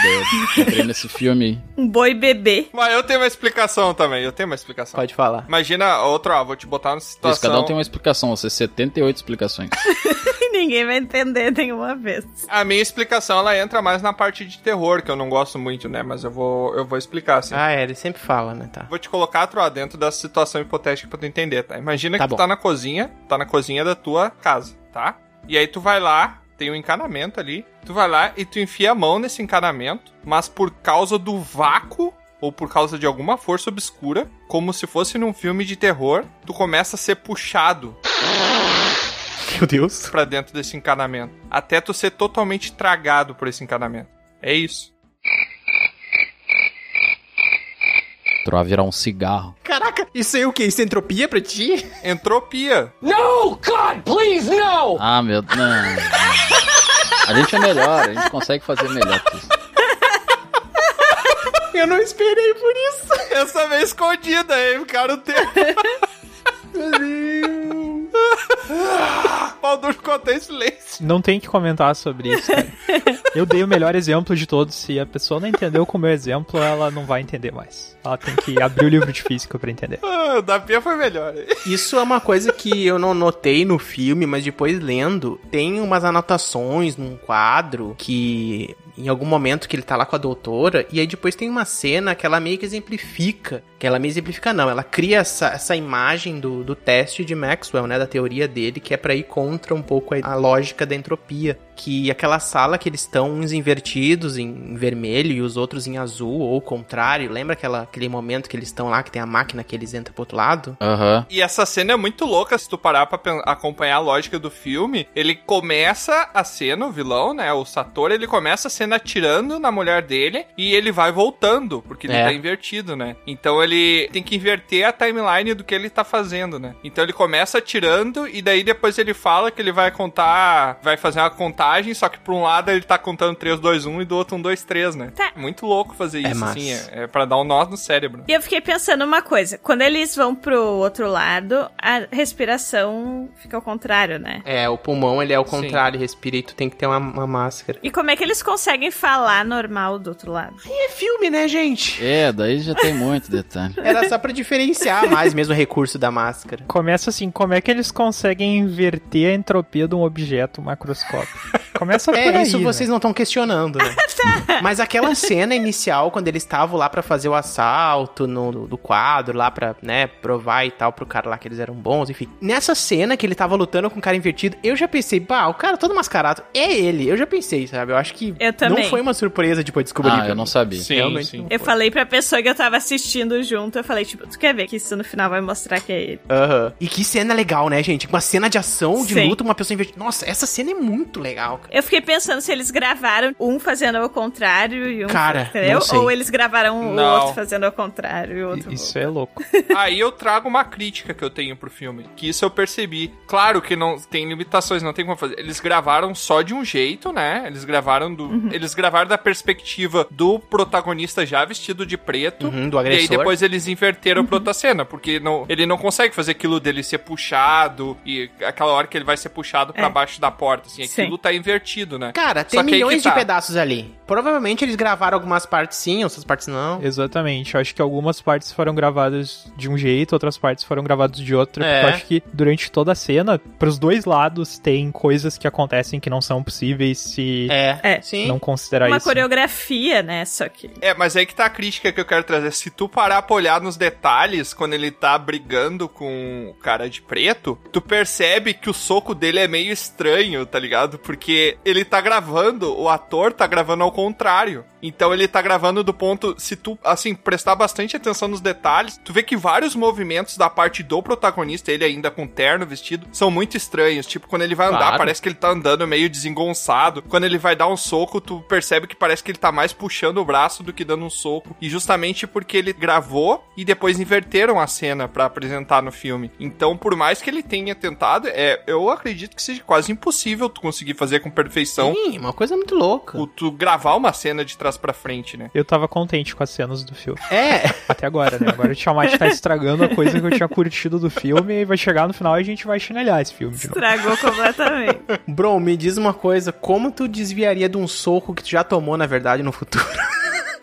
Eu entrei nesse filme. Um boi bebê. Mas eu tenho uma explicação também. Eu tenho uma explicação. Pode falar. Imagina outro, ó. Vou te botar numa situação. Isso, cada um tem uma explicação. Você 78 explicações. E ninguém vai entender nenhuma vez. A minha explicação, ela entra mais na parte de terror, que eu não gosto muito, né? Mas eu vou, eu vou explicar, assim. Ah, é, ele sempre fala, né? Tá. Vou te colocar, Troa, dentro dessa situação hipotética pra tu entender, tá? Imagina Tá que bom. tu tá na cozinha, tá na cozinha da tua casa, tá? E aí tu vai lá, tem um encanamento ali, tu vai lá e tu enfia a mão nesse encanamento, mas por causa do vácuo ou por causa de alguma força obscura, como se fosse num filme de terror, tu começa a ser puxado Meu Deus. pra dentro desse encanamento, até tu ser totalmente tragado por esse encanamento. É isso. Troa virar um cigarro. Caraca, isso aí é o quê? Isso é entropia pra ti? Entropia. No, God, please, no! Ah, meu Deus. A gente é melhor, a gente consegue fazer melhor que isso. Eu não esperei por isso. Essa vez escondida, aí ficaram o tempo. Pau duro ficou até em silêncio. Não tem que comentar sobre isso, cara. Eu dei o melhor exemplo de todos. Se a pessoa não entendeu com o meu exemplo, ela não vai entender mais. Ela tem que abrir o livro de física pra entender. Ah, o da Pia foi melhor. Isso é uma coisa que eu não notei no filme, mas depois lendo, tem umas anotações num quadro que em algum momento que ele tá lá com a doutora, e aí depois tem uma cena que ela meio que exemplifica, que ela meio exemplifica não, ela cria essa, essa imagem do, do teste de Maxwell, né, da teoria dele, que é pra ir contra um pouco a, a lógica da entropia, que aquela sala que eles estão uns invertidos em vermelho e os outros em azul, ou o contrário, lembra aquela, aquele momento que eles estão lá, que tem a máquina que eles entram pro outro lado? Aham. E essa cena é muito louca, se tu parar pra acompanhar a lógica do filme. Ele começa a cena, o vilão, né? O Sator, ele começa a cena atirando na mulher dele e ele vai voltando, porque ele É. tá invertido, né? Então ele tem que inverter a timeline do que ele tá fazendo, né? Então ele começa atirando e daí depois ele fala que ele vai contar, vai fazer uma contagem, só que por um lado ele tá contando 3, 2, 1 e do outro 1, 2, 3, né? Tá. Muito louco fazer É isso, massa. assim, é, é pra dar um nó no cérebro. E eu fiquei pensando uma coisa. Quando eles vão pro outro lado, a respiração fica ao contrário, né? É, o pulmão ele é o contrário, respira e tu tem que ter uma, uma máscara. E como é que eles conseguem falar normal do outro lado? E é filme, né, gente? É, daí já tem muito detalhe. Era só pra diferenciar mais mesmo o recurso da máscara. Começa assim, como é que eles conseguem inverter a entropia de um objeto macroscópico? Começa por É, aí, isso né? vocês não estão questionando, né? Mas aquela cena inicial, quando eles estavam lá pra fazer o assalto no, do quadro, lá pra, né, provar e tal pro cara lá que eles eram bons, enfim. Nessa cena que ele tava lutando com o cara invertido, eu já pensei, pá, o cara todo mascarado é ele. Eu já pensei, sabe? Eu acho que Eu também. não foi uma surpresa depois descobrir. Ah, eu não sabia. Sim, Realmente sim. não Eu falei pra pessoa que eu tava assistindo junto, eu falei, tipo, tu quer ver que isso no final vai mostrar que é ele? Aham. E que cena legal, né, gente? Uma cena de ação, de Sim. luta, uma pessoa invertida. Nossa, essa cena é muito legal, Eu fiquei pensando se eles gravaram um fazendo ao contrário e um. Cara, entendeu? não sei. Ou eles gravaram o Não. outro fazendo ao contrário e o outro. Isso é louco. Aí eu trago uma crítica que eu tenho pro filme, que isso eu percebi. Claro que não tem limitações, não tem como fazer. Eles gravaram só de um jeito, né? Eles gravaram do, Uhum. Eles gravaram da perspectiva do protagonista já vestido de preto. Uhum, do E aí agressor. depois eles inverteram pra outra cena, porque não, ele não consegue fazer aquilo dele ser puxado e aquela hora que ele vai ser puxado pra É. baixo da porta, assim, Sim. aquilo tá invertido, né? Cara, tem milhões tá. de pedaços ali. Provavelmente eles gravaram algumas partes sim, outras partes não. Exatamente. Eu acho que algumas partes foram gravadas de um jeito, outras partes foram gravadas de outro. É. Porque eu acho que durante toda a cena, pros dois lados, tem coisas que acontecem que não são possíveis se É, É. sim. não considerar Uma isso. coreografia, né? Só que. É, mas aí que tá a crítica que eu quero trazer. Se tu parar pra olhar nos detalhes, quando ele tá brigando com o cara de preto, tu percebe que o soco dele é meio estranho, tá ligado? Porque ele tá gravando, o ator tá gravando ao contrário. Então ele tá gravando do ponto, se tu, assim, prestar bastante atenção nos detalhes, tu vê que vários movimentos da parte do protagonista, ele ainda com terno vestido, são muito estranhos. Tipo, quando ele vai andar, Claro. parece que ele tá andando meio desengonçado. Quando ele vai dar um soco, tu percebe que parece que ele tá mais puxando o braço do que dando um soco. E justamente porque ele gravou e depois inverteram a cena pra apresentar no filme. Então, por mais que ele tenha tentado, é, eu acredito que seja quase impossível tu conseguir fazer com perfeição. Sim, uma coisa muito louca. o- Tu gravar uma cena de trás pra frente, né? Eu tava contente com as cenas do filme. É, Até agora, né? Agora o Tiamat tá estragando a coisa que eu tinha curtido do filme e vai chegar no final e a gente vai chinelhar esse filme de novo. Estragou completamente. Bro, me diz uma coisa, como tu desviaria de um soco que tu já tomou, na verdade, no futuro?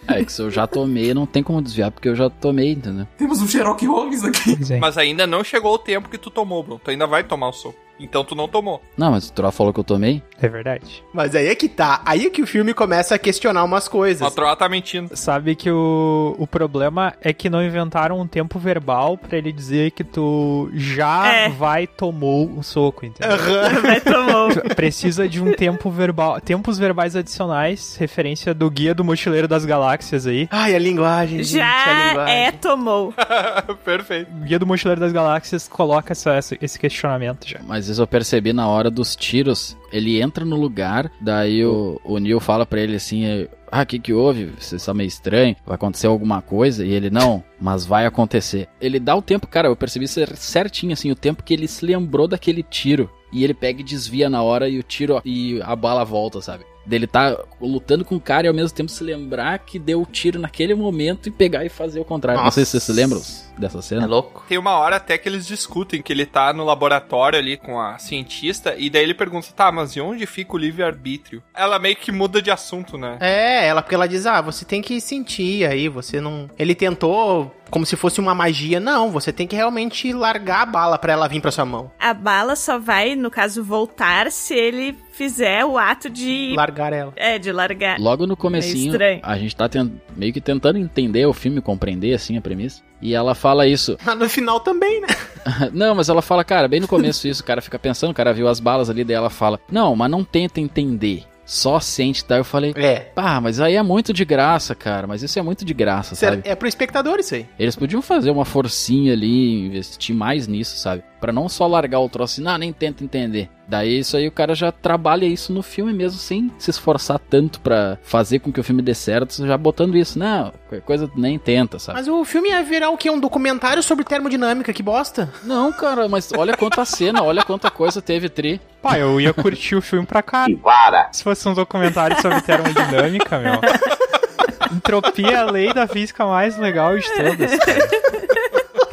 É que se eu já tomei, não tem como desviar, porque eu já tomei, entendeu? Temos um Sherlock Holmes aqui. É. Mas ainda não chegou o tempo que tu tomou, Bruno. Tu ainda vai tomar o soco. Então tu não tomou. Não, mas o Troá falou que eu tomei. É verdade. Mas aí é que tá, aí é que o filme começa a questionar umas O coisas. Troá tá mentindo. Sabe que o, o problema é que não inventaram um tempo verbal pra ele dizer que tu já É. vai tomou o soco, entendeu? Vai tomou. Precisa de um tempo verbal, tempos verbais adicionais, referência do Guia do Mochileiro das Galáxias aí. Ai, a linguagem, gente, a Já linguagem. é tomou. Perfeito. O Guia do Mochileiro das Galáxias coloca essa- essa- esse questionamento já. Mas isso eu percebi na hora dos tiros. Ele entra no lugar, daí o, o Neil fala pra ele assim: Ah, o que que houve? Você está meio estranho, vai acontecer alguma coisa? E ele, não, mas vai acontecer. Ele dá o tempo, cara, eu percebi certinho assim, o tempo que ele se lembrou daquele tiro. E ele pega e desvia na hora e o tiro e a bala volta, sabe? Dele tá lutando com o cara e ao mesmo tempo se lembrar que deu o tiro naquele momento e pegar e fazer o contrário. Não sei se vocês se lembram dessa É cena. louco. Tem uma hora até que eles discutem que ele tá no laboratório ali com a cientista e daí ele pergunta, tá, mas e onde fica o livre-arbítrio? Ela meio que muda de assunto, né? É, ela porque ela diz: "Ah, você tem que sentir aí, você não Ele tentou como se fosse uma magia. Não, você tem que realmente largar a bala pra ela vir pra sua mão. A bala só vai, no caso, voltar se ele fizer o ato de. Largar ela. É, de largar. Logo no comecinho, estranho. a gente tá meio que tentando entender o filme, compreender assim a premissa. E ela fala isso. Mas no final também, né? não, mas ela fala, cara, bem no começo isso, o cara fica pensando, o cara viu as balas ali, daí ela fala, não, mas não tenta entender. Só sente, tá? Eu falei, É. pá, mas aí é muito de graça, cara. Mas isso é muito de graça, sabe? É pro espectador isso aí. Eles podiam fazer uma forcinha ali, investir mais nisso, sabe? Pra não só largar o troço assim, não, nem tenta entender. Daí isso aí o cara já trabalha isso no filme mesmo, sem se esforçar tanto pra fazer com que o filme dê certo, já botando isso. Não, coisa nem tenta, sabe? Mas o filme ia virar o quê? Um documentário sobre termodinâmica, que bosta. Não, cara, mas olha quanta cena, olha quanta coisa teve tri. Pá, eu ia curtir o filme pra cá. Para! Se fosse um documentário sobre termodinâmica, meu. Entropia é a lei da física mais legal de todas. cara.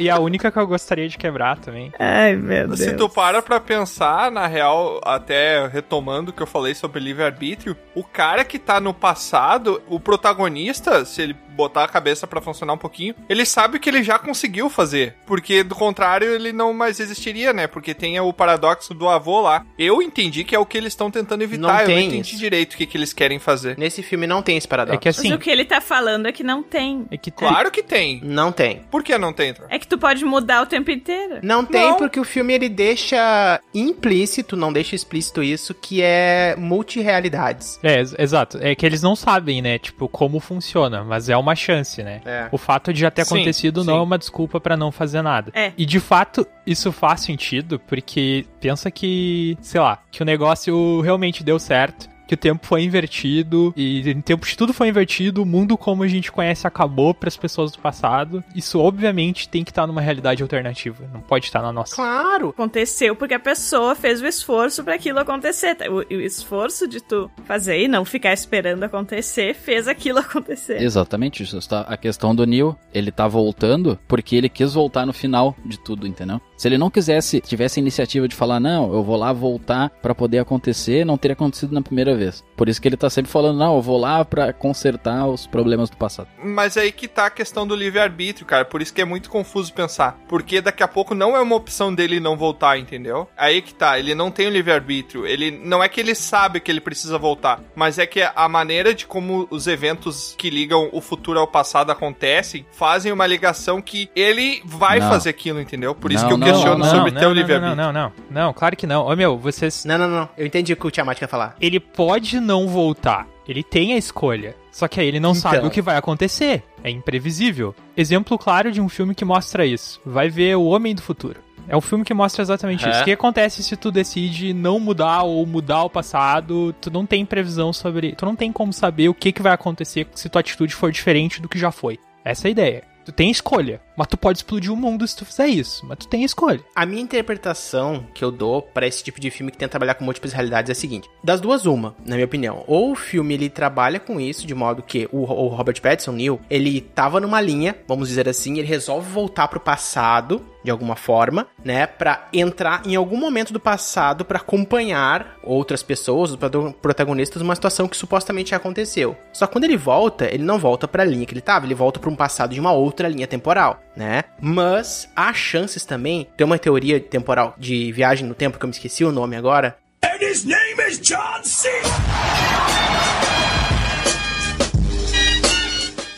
E a única que eu gostaria de quebrar também. Ai, meu Deus. Se tu para pra pensar, na real, até retomando o que eu falei sobre livre-arbítrio, o cara que tá no passado, o protagonista, se ele botar a cabeça pra funcionar um pouquinho, ele sabe que ele já conseguiu fazer. Porque, do contrário, ele não mais existiria, né? Porque tem o paradoxo do avô lá. Eu entendi que é o que eles estão tentando evitar. Não eu não entendi isso. direito o que, que eles querem fazer. Nesse filme não tem esse paradoxo. É que Mas assim. o que ele tá falando é que não tem. É que tem. Claro que tem. Não tem. Por que não tem? É que tu pode mudar o tempo inteiro. Não tem Não. porque o filme ele deixa implícito, não deixa explícito isso, que é multirealidades. É, ex- exato. É que eles não sabem, né? Tipo, como funciona. Mas é uma chance, né? É. O fato de já ter Sim, acontecido não sim. é uma desculpa pra não fazer nada. É. E de fato, isso faz sentido, porque pensa que, sei lá, que o negócio realmente deu certo. Que o tempo foi invertido e em tempo de tudo foi invertido, o mundo como a gente conhece acabou para as pessoas do passado. Isso obviamente tem que estar numa realidade alternativa, não pode estar na nossa. Claro. Aconteceu porque a pessoa fez o esforço pra aquilo acontecer. O, o esforço de tu fazer e não ficar esperando acontecer fez aquilo acontecer. Exatamente, isso está a questão do Neil, ele tá voltando porque ele quis voltar no final de tudo, entendeu? Se ele não quisesse, tivesse a iniciativa de falar, não, eu vou lá voltar pra poder acontecer, não teria acontecido na primeira vez. Por isso que ele tá sempre falando, não, eu vou lá pra consertar os problemas do passado. Mas aí que tá a questão do livre-arbítrio, cara. Por isso que é muito confuso pensar. Porque daqui a pouco não é uma opção dele não voltar, entendeu? Aí que tá, ele não tem o livre-arbítrio. Ele não é que ele sabe que ele precisa voltar, mas é que a maneira de como os eventos que ligam o futuro ao passado acontecem fazem uma ligação que ele vai Não. fazer aquilo, entendeu? Por isso Não, que eu não, questiono não, sobre não, ter o não, livre-arbítrio. não, não, não, não, claro que não. Ô meu, vocês. Não, não, não. Eu entendi o que o Tiamat quer falar. Ele pode não voltar. Ele tem a escolha. Só que aí ele não Então. sabe o que vai acontecer. É imprevisível. Exemplo claro de um filme que mostra isso. Vai ver O Homem do Futuro. É um filme que mostra exatamente É. isso. O que acontece se tu decide não mudar ou mudar o passado? Tu não tem previsão sobre. Tu não tem como saber o que, que vai acontecer se tua atitude for diferente do que já foi. Essa é a ideia. Tu tem escolha. Mas tu pode explodir o mundo se tu fizer isso. Mas tu tem escolha. A minha interpretação que eu dou pra esse tipo de filme que tenta trabalhar com múltiplas realidades é a seguinte: das duas, uma, na minha opinião. Ou o filme ele trabalha com isso, de modo que o, o Robert Pattinson, Neil, ele tava numa linha, vamos dizer assim, ele resolve voltar pro passado, de alguma forma, né? Pra entrar em algum momento do passado pra acompanhar outras pessoas, os protagon- protagonistas, numa situação que supostamente aconteceu. Só que quando ele volta, ele não volta pra linha que ele tava, ele volta pra um passado de uma outra linha temporal, né? Mas há chances também, tem uma teoria temporal de viagem no tempo que eu me esqueci o nome agora, And his name is John C.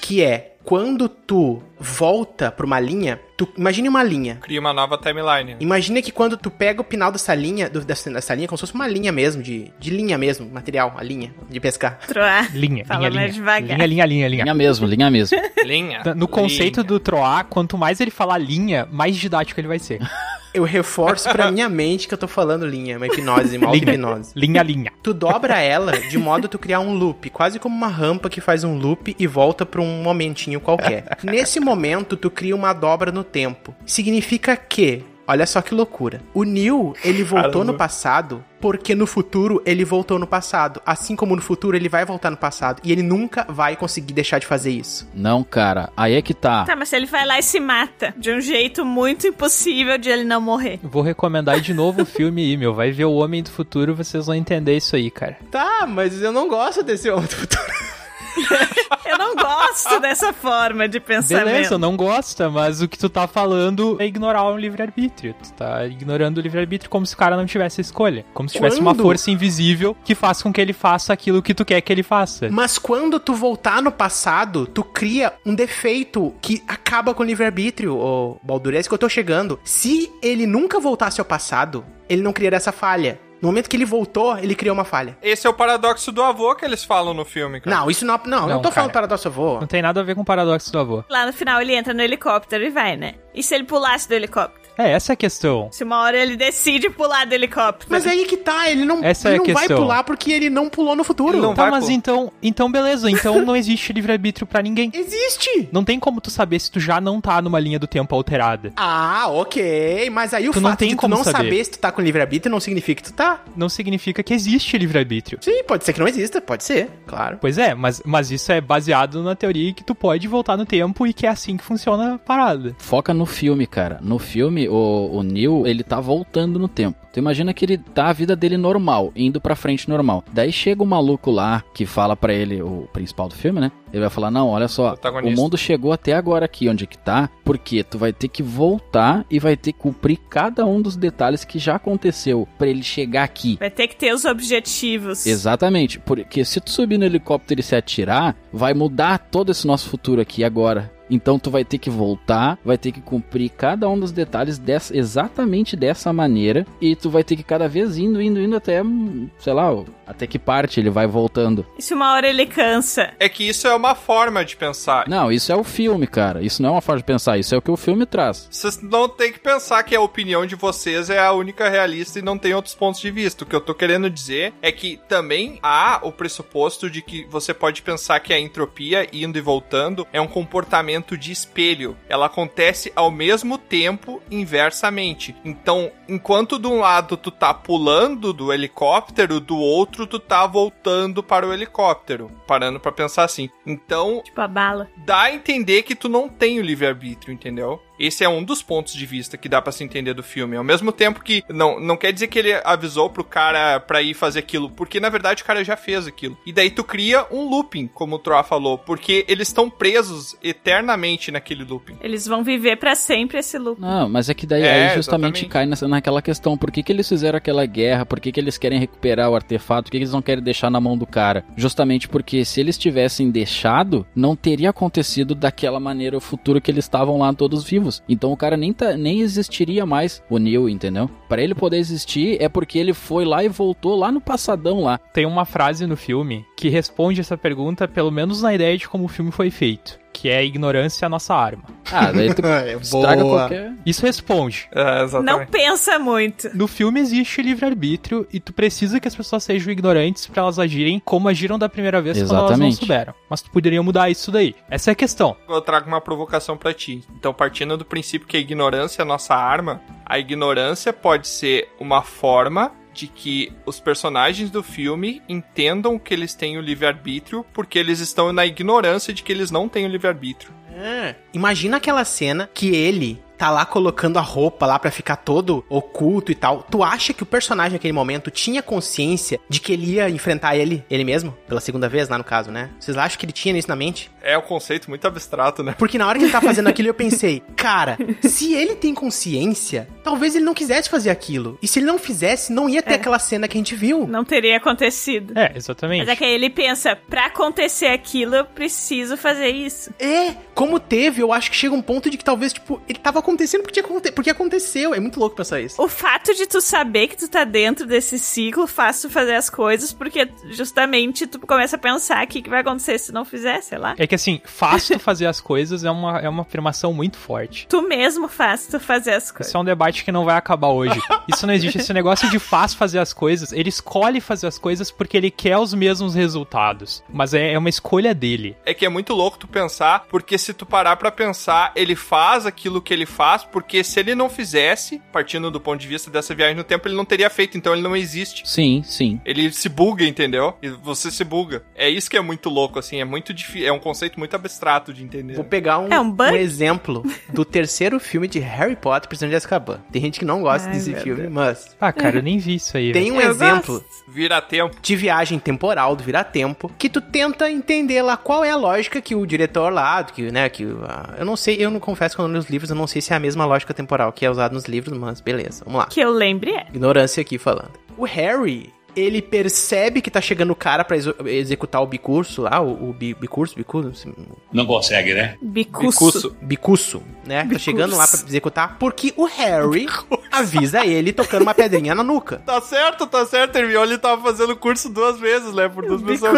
que é quando tu volta pra uma linha, tu imagine uma linha. Cria uma nova timeline. Imagina que quando tu pega o final dessa linha, do- dessa, dessa linha, como se fosse uma linha mesmo, de, de linha mesmo, material, a linha de pescar. Troar. Linha, Fala linha, mais linha. devagar. Linha, linha, linha, linha. Linha mesmo, linha mesmo. Linha. No conceito Linha. do Troar, quanto mais ele falar linha, mais didático ele vai ser. Eu reforço pra minha mente que eu tô falando linha, uma hipnose, uma auto-hipnose. Linha, linha. Tu dobra ela de modo a tu criar um loop, quase como uma rampa que faz um loop e volta pra um momentinho qualquer. Nesse momento, tu cria uma dobra no tempo. Significa que, olha só que loucura. O Neil, ele voltou no passado porque no futuro ele voltou no passado. Assim como no futuro ele vai voltar no passado e ele nunca vai conseguir deixar de fazer isso. Não, cara, aí é que tá. Tá, mas se ele vai lá e se mata de um jeito muito impossível de ele não morrer. Vou recomendar de novo o filme aí, meu. Vai ver o Homem do Futuro, vocês vão entender isso aí, cara. Tá, mas eu não gosto desse homem do futuro. Eu não gosto dessa forma de pensamento. Beleza, não gosta, mas o que tu tá falando é ignorar o livre-arbítrio. Tu tá ignorando o livre-arbítrio como se o cara não tivesse escolha. Como se tivesse uma Quando? força invisível que faz com que ele faça aquilo que tu quer que ele faça. Mas quando tu voltar no passado, tu cria um defeito que acaba com o livre-arbítrio, ô Baldur. É isso que eu tô chegando. Se ele nunca voltasse ao passado, ele não criaria essa falha. No momento que ele voltou, ele criou uma falha. Esse é o paradoxo do avô que eles falam no filme, cara. Não, isso não. Não, não, Não, tô falando cara. paradoxo avô. Não tem nada a ver com o paradoxo do avô. Lá no final ele entra no helicóptero e vai, né? E se ele pulasse do helicóptero? É, essa é a questão. Se uma hora ele decide pular do helicóptero. Mas aí que tá, ele não, Essa ele é a não vai questão. pular porque ele não pulou no futuro. Ele não Tá, vai, mas pô. então, então beleza. Então não existe livre-arbítrio pra ninguém. Existe! Não tem como tu saber se tu já não tá numa linha do tempo alterada. Ah, ok. Mas aí o Tu não fato tem de tu como não saber. saber se tu tá com livre-arbítrio não significa que tu tá. Não significa que existe livre-arbítrio. Sim, pode ser que não exista, pode ser, claro. Pois é, mas, mas isso é baseado na teoria que tu pode voltar no tempo e que é assim que funciona a parada. Foca no filme, cara. No filme, o, o Neil, ele tá voltando no tempo. Tu imagina que ele tá a vida dele normal, indo pra frente normal. Daí chega o maluco lá que fala pra ele, o principal do filme, né? Ele vai falar: Não, olha só, o mundo chegou até agora aqui onde que tá, porque tu vai ter que voltar e vai ter que cumprir cada um dos detalhes que já aconteceu pra ele chegar aqui. Vai ter que ter os objetivos. Exatamente, porque se tu subir no helicóptero e se atirar, vai mudar todo esse nosso futuro aqui agora. Então tu vai ter que voltar, vai ter que cumprir cada um dos detalhes dessa, exatamente dessa maneira e tu vai ter que cada vez indo, indo, indo até, hum, sei lá, até que parte ele vai voltando. E se uma hora ele cansa? É que isso é uma forma de pensar. Não, isso é o filme, cara. Isso não é uma forma de pensar, isso é o que o filme traz. Vocês não tem que pensar que a opinião de vocês é a única realista e não tem outros pontos de vista. O que eu tô querendo dizer é que também há o pressuposto de que você pode pensar que a entropia indo e voltando é um comportamento de espelho. Ela acontece ao mesmo tempo inversamente. Então, enquanto de um lado tu tá pulando do helicóptero, do outro tu tá voltando para o helicóptero. Parando para pensar assim. Então, Tipo a bala. dá a entender que tu não tem o livre-arbítrio, entendeu? Esse é um dos pontos de vista que dá pra se entender do filme. Ao mesmo tempo que não, não quer dizer que ele avisou pro cara pra ir fazer aquilo, porque na verdade o cara já fez aquilo. E daí tu cria um looping, como o Troa falou, porque eles estão presos eternamente naquele looping. Eles vão viver pra sempre esse loop. Não, mas é que daí É, aí justamente exatamente. cai nessa, naquela questão. Por que, que eles fizeram aquela guerra? Por que, que eles querem recuperar o artefato? Por que, que eles não querem deixar na mão do cara? Justamente porque se eles tivessem deixado, não teria acontecido daquela maneira o futuro que eles estavam lá todos vivos. Então o cara nem, tá, nem existiria mais, o Neil, entendeu? Pra ele poder existir é porque ele foi lá e voltou lá no passadão lá. Tem uma frase no filme que responde essa pergunta, pelo menos na ideia de como o filme foi feito. Que é ignorância é a nossa arma. Ah, daí tu É, estraga boa. qualquer... Isso responde. É, Não pensa muito. No filme existe livre-arbítrio e tu precisa que as pessoas sejam ignorantes pra elas agirem como agiram da primeira vez quando elas não Exatamente. souberam. Mas tu poderia mudar isso daí. Essa é a questão. Eu trago uma provocação pra ti. Então, partindo do princípio que a ignorância é a nossa arma, a ignorância pode ser uma forma de que os personagens do filme entendam que eles têm o livre-arbítrio porque eles estão na ignorância de que eles não têm o livre-arbítrio. É. Imagina aquela cena que ele tá lá colocando a roupa lá pra ficar todo oculto e tal. Tu acha que o personagem naquele momento tinha consciência de que ele ia enfrentar ele, ele mesmo? Pela segunda vez, lá no caso, né? Vocês acham que ele tinha isso na mente? É um conceito muito abstrato, né? Porque na hora que ele tá fazendo aquilo, eu pensei, cara, se ele tem consciência, talvez ele não quisesse fazer aquilo. E se ele não fizesse, não ia ter É. aquela cena que a gente viu. Não teria acontecido. É, exatamente. Mas é que aí ele pensa, pra acontecer aquilo, eu preciso fazer isso. É, como teve, eu acho que chega um ponto de que talvez, tipo, ele tava acontecendo porque, aconte- porque aconteceu. É muito louco pensar isso. O fato de tu saber que tu tá dentro desse ciclo faz tu fazer as coisas, porque justamente tu começa a pensar o que, que vai acontecer se não fizer, sei lá. É que assim, fácil fazer as coisas é uma, é uma afirmação muito forte. Tu mesmo faz tu fazer as coisas. Isso é um debate que não vai acabar hoje. Isso não existe. Esse negócio de fácil fazer as coisas, ele escolhe fazer as coisas porque ele quer os mesmos resultados. Mas é, é uma escolha dele. É que é muito louco tu pensar, porque se tu parar pra pensar, ele faz aquilo que ele faz, porque se ele não fizesse, partindo do ponto de vista dessa viagem no tempo, ele não teria feito, então ele não existe. Sim, sim. Ele se buga, entendeu? E você se buga. É isso que é muito louco, assim, é muito difícil, é um conceito muito abstrato de entender. Vou pegar um, É um um exemplo do terceiro filme de Harry Potter, Prisioneiro de Azkaban. Tem gente que não gosta Ai, desse filme, Deus. mas Ah, cara, eu nem vi isso aí. tem um Eu exemplo gosto. Vira tempo. de viagem temporal do Vira-Tempo que tu tenta entender lá qual é a lógica que o diretor lá, que, né, que ah, eu não sei, eu não confesso que eu não li os livros, eu não sei se é a mesma lógica temporal que é usada nos livros, mas beleza, vamos lá. Que eu lembre é. Ignorância aqui falando. O Harry, ele percebe que tá chegando o cara pra exo- executar o bicurso lá, o, o bi- bicurso, bicurso, Não consegue, né? Bicuço. bicuço, né? Tá Bicurso. chegando lá pra executar, porque o Harry avisa ele tocando uma pedrinha na nuca. Tá certo, tá certo, Hermione tava fazendo curso duas vezes, né? Por duas pessoas.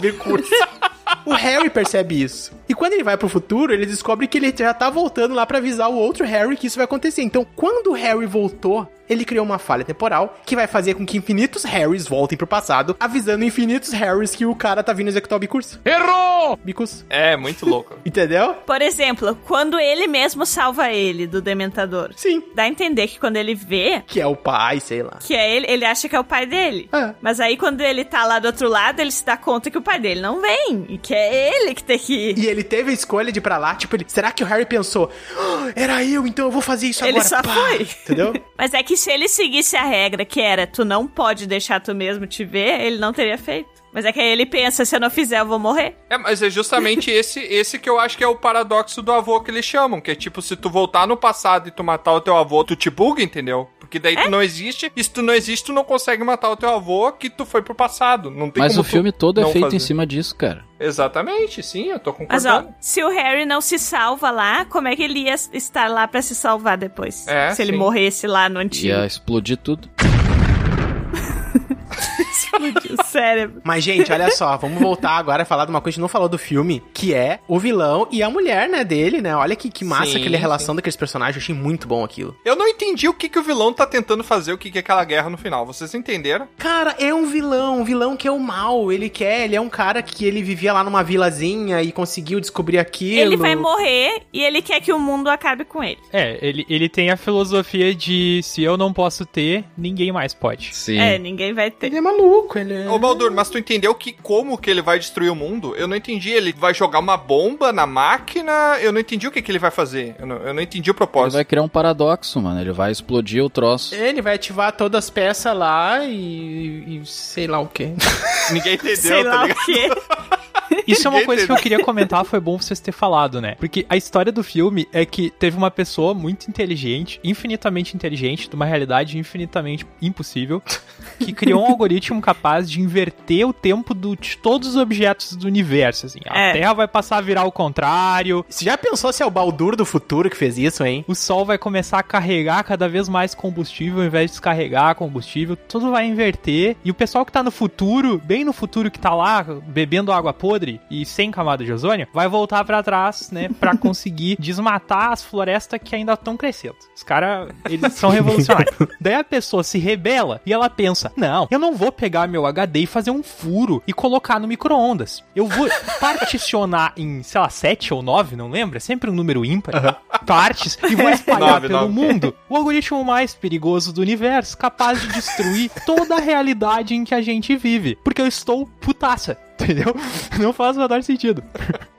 Bicurso. O Harry percebe isso. E quando ele vai pro futuro, ele descobre que ele já tá voltando lá pra avisar o outro Harry que isso vai acontecer. Então, quando o Harry voltou, ele criou uma falha temporal que vai fazer com que infinitos Harrys voltem pro passado, avisando infinitos Harrys que o cara tá vindo executar o bicurso. Errou! Bicurso. É, muito louco. Entendeu? Por exemplo, quando ele mesmo salva ele do Dementador. Sim. Dá a entender que quando ele vê Que é o pai, sei lá. que é ele, ele acha que é o pai dele. É. Mas aí quando ele tá lá do outro lado, ele se dá conta que o pai dele não vem. E que é ele que tem que ir. E ele teve a escolha de ir pra lá, tipo, ele, será que o Harry pensou, "Ah, era eu, então eu vou fazer isso Ele agora. só Pá. foi. Entendeu? Mas é que se ele seguisse a regra que era tu não pode deixar tu mesmo te ver, ele não teria feito. Mas é que aí ele pensa, se eu não fizer, eu vou morrer. É, mas é justamente esse, esse que eu acho que é o paradoxo do avô que eles chamam, que é tipo, se tu voltar no passado e tu matar o teu avô, tu te buga, entendeu? Porque daí tu não existe, e se tu não existe, tu não consegue matar o teu avô, que tu foi pro passado. Não tem Mas como o filme todo é feito fazer. em cima disso, cara. Exatamente, sim, eu tô Mas ó, concordando. se o Harry não se salva lá, como é que ele ia estar lá pra se salvar depois? É, se ele sim. morresse lá no antigo. Ia explodir tudo. Explodiu o cérebro. Mas, gente, olha só, vamos voltar agora a falar de uma coisa que a gente não falou do filme, que é o vilão e a mulher, né, dele, né? Olha que, que massa Sim, aquela relação sim. daqueles personagens, eu achei muito bom aquilo. Eu não entendi o que, que o vilão tá tentando fazer, o que, que é aquela guerra no final. Vocês entenderam? Cara, é um vilão, um vilão que é o mal. Ele quer, ele é um cara que ele vivia lá numa vilazinha e conseguiu descobrir aquilo. Ele vai morrer e ele quer que o mundo acabe com ele. É, ele, ele tem a filosofia de se eu não posso ter, ninguém mais pode. Sim. É, ninguém vai ter. Ele é maluco, ele é... Ô, Baldur, mas tu entendeu que como que ele vai destruir o mundo? Eu não entendi. Ele vai jogar uma bomba na máquina? Eu não entendi o que, que ele vai fazer. Eu não, eu não entendi o Ele propósito. vai criar um paradoxo, mano. Ele vai explodir o troço. Ele vai ativar todas as peças lá e, e sei lá o quê. Ninguém entendeu, Sei tá lá ligado? o quê. Isso é uma coisa que eu queria comentar, foi bom vocês terem falado, né? Porque a história do filme é que teve uma pessoa muito inteligente, infinitamente inteligente, de uma realidade infinitamente impossível, que criou um algoritmo capaz de inverter o tempo do- de todos os objetos do universo, assim. A É. Terra vai passar a virar ao contrário, Você já pensou se é o Baldur do futuro que fez isso, hein? o Sol vai começar a carregar cada vez mais combustível ao invés de descarregar combustível, tudo vai inverter, e o pessoal que tá no futuro, bem no futuro que tá lá, bebendo água podre e sem camada de ozônio, vai voltar pra trás, né, pra conseguir desmatar as florestas que ainda estão crescendo. Os caras, eles são revolucionários. Daí a pessoa se rebela e ela pensa, não, eu não vou pegar meu HD e fazer um furo e colocar no micro-ondas. Eu vou particionar em, sei lá, 7 ou 9, não lembro, é sempre um número ímpar, partes, e vou espalhar Nove, pelo nove. mundo o algoritmo mais perigoso do universo, capaz de destruir toda a realidade em que a gente vive. Porque eu estou putaça. Entendeu? Não faz o menor sentido.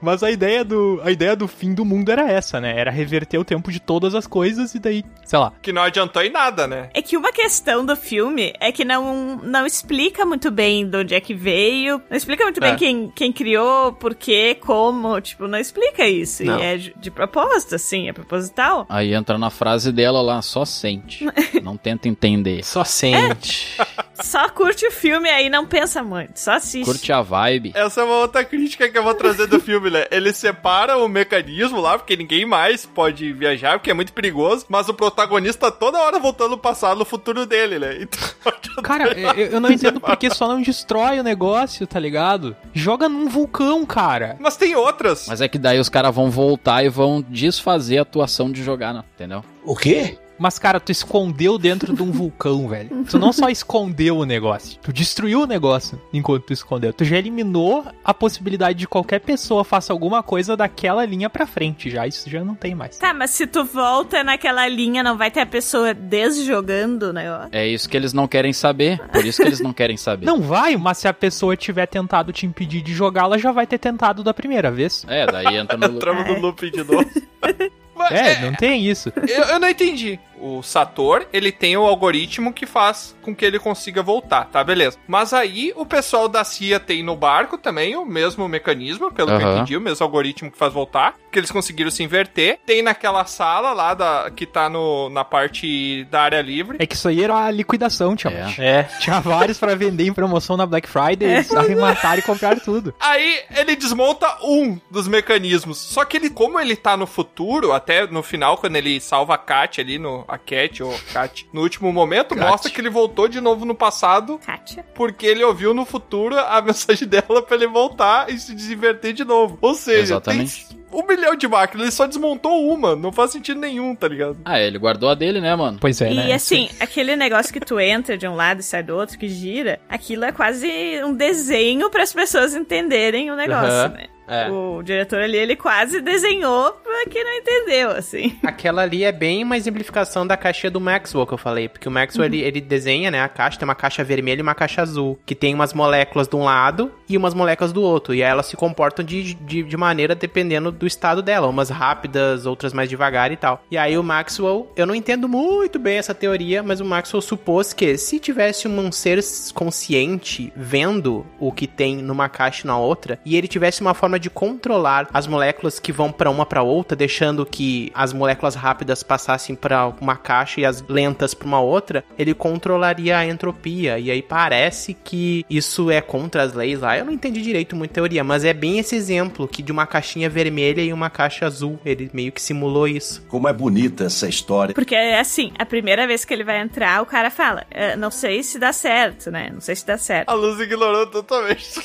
Mas a ideia do a ideia do fim do mundo era essa, né? Era reverter o tempo de todas as coisas e daí, sei lá. Que não adiantou em nada, né? É que uma questão do filme é que não, não explica muito bem de onde é que veio, não explica muito bem É. quem, quem criou, por quê, como, tipo, não explica isso. Não. E é de, de propósito, assim, é proposital. Aí entra na frase dela lá, só sente. Não tenta entender. Só sente. Só curte o filme aí, não pensa muito, só assiste. Curte a vibe. Essa é uma outra crítica que eu vou trazer do filme, né? Ele separa o mecanismo lá, porque ninguém mais pode viajar, porque é muito perigoso, mas o protagonista tá toda hora voltando no passado, no futuro dele, né? Então, Cara, eu, eu não entendo porque só não destrói o negócio, tá ligado? Joga num vulcão, cara. Mas tem outras. Mas é que daí os caras vão voltar e vão desfazer a atuação de jogar, né? entendeu? O quê? Mas, cara, tu escondeu dentro de um vulcão, velho. Tu não só escondeu o negócio, tu destruiu o negócio enquanto tu escondeu. Tu já eliminou a possibilidade de qualquer pessoa faça alguma coisa daquela linha pra frente já. Isso já não tem mais. Tá, mas se tu volta naquela linha, não vai ter a pessoa desjogando o negócio? É isso que eles não querem saber. Por isso que eles não querem saber. Não vai, mas se a pessoa tiver tentado te impedir de jogar, ela já vai ter tentado da primeira vez. É, daí entra no. Entramos no loop de novo. É, não tem isso. eu, eu não entendi. O Sator, ele tem o algoritmo que faz com que ele consiga voltar, tá? Beleza. Mas aí o pessoal da CIA tem no barco também o mesmo mecanismo, pelo que eu entendi, o mesmo algoritmo que faz voltar, que eles conseguiram se inverter. Tem naquela sala lá da, que tá no, na parte da área livre. É que isso aí era a liquidação, Tiamat. É. Tinha vários pra vender em promoção na Black Friday, eles arremataram e compraram tudo. Aí ele desmonta um dos mecanismos. Só que ele, como ele tá no futuro, até no final, quando ele salva a Kat ali no. A Cat ou Kat, no último momento, Kat. mostra que ele voltou de novo no passado. Kátia? Porque ele ouviu no futuro a mensagem dela pra ele voltar e se desinverter de novo. Ou seja, Exatamente. tem um milhão de máquinas, ele só desmontou uma. Não faz sentido nenhum, tá ligado? Ah, ele guardou a dele, né, mano? Pois é, E né? assim, aquele negócio que tu entra de um lado e sai do outro, que gira, aquilo é quase um desenho para as pessoas entenderem o negócio, Aham. né? É. O diretor ali, ele quase desenhou pra quem não entendeu, assim. Aquela ali é bem uma exemplificação da caixinha do Maxwell que eu falei. Porque o Maxwell, ele, ele desenha, né, a caixa, tem uma caixa vermelha e uma caixa azul. Que tem umas moléculas de um lado e umas moléculas do outro. E aí elas se comportam de, de, de maneira dependendo do estado dela. Umas rápidas, outras mais devagar e tal. E aí o Maxwell, eu não entendo muito bem essa teoria, mas o Maxwell supôs que se tivesse um ser consciente vendo o que tem numa caixa e na outra, e ele tivesse uma forma de controlar as moléculas que vão pra uma pra outra, deixando que as moléculas rápidas passassem pra uma caixa e as lentas pra uma outra, ele controlaria a entropia. E aí parece que isso é contra as leis lá. Eu não entendi direito muito teoria, mas é bem esse exemplo que de uma caixinha vermelha e uma caixa azul, ele meio que simulou isso. Como é bonita essa história. Porque é assim, a primeira vez que ele vai entrar, o cara fala, "É, não sei se dá certo, né? Não sei se dá certo. A Luz ignorou totalmente.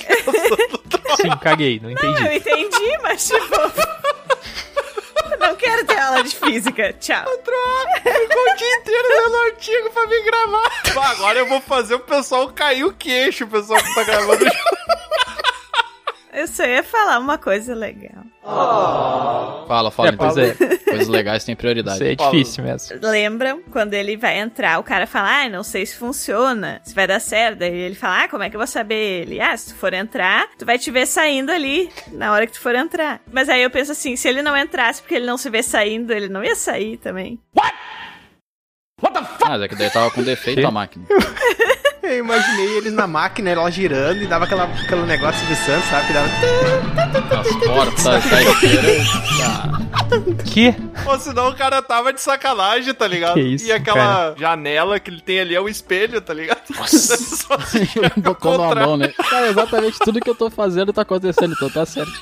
Sim, caguei, não entendi. Não, eu entendi, mas tipo. não quero ter aula de física. Tchau. Ficou o dia inteiro lendo artigo pra me gravar. Agora eu vou fazer o pessoal cair o queixo, o pessoal que tá gravando. Eu só ia falar uma coisa legal. Fala, fala. É, pois é. Coisas legais têm prioridade. Isso é difícil mesmo. Lembram quando ele vai entrar, o cara fala, ah, não sei se funciona, se vai dar certo. Aí ele fala, ah, como é que eu vou saber? Ele, ah, se tu for entrar, tu vai te ver saindo ali na hora que tu for entrar. Mas aí eu penso assim, se ele não entrasse porque ele não se vê saindo, ele não ia sair também. Mas é que daí tava com defeito a máquina. Eu imaginei eles na máquina, ela girando e dava aquela, aquele negócio de Santos, sabe? Que dava. As portas. Que? Ou senão o cara tava de sacanagem, tá ligado? Que isso, e aquela janela que ele tem ali é o espelho, tá ligado? Nossa. Só Botou na mão, né? Cara, exatamente tudo que eu tô fazendo tá acontecendo, então tá certo.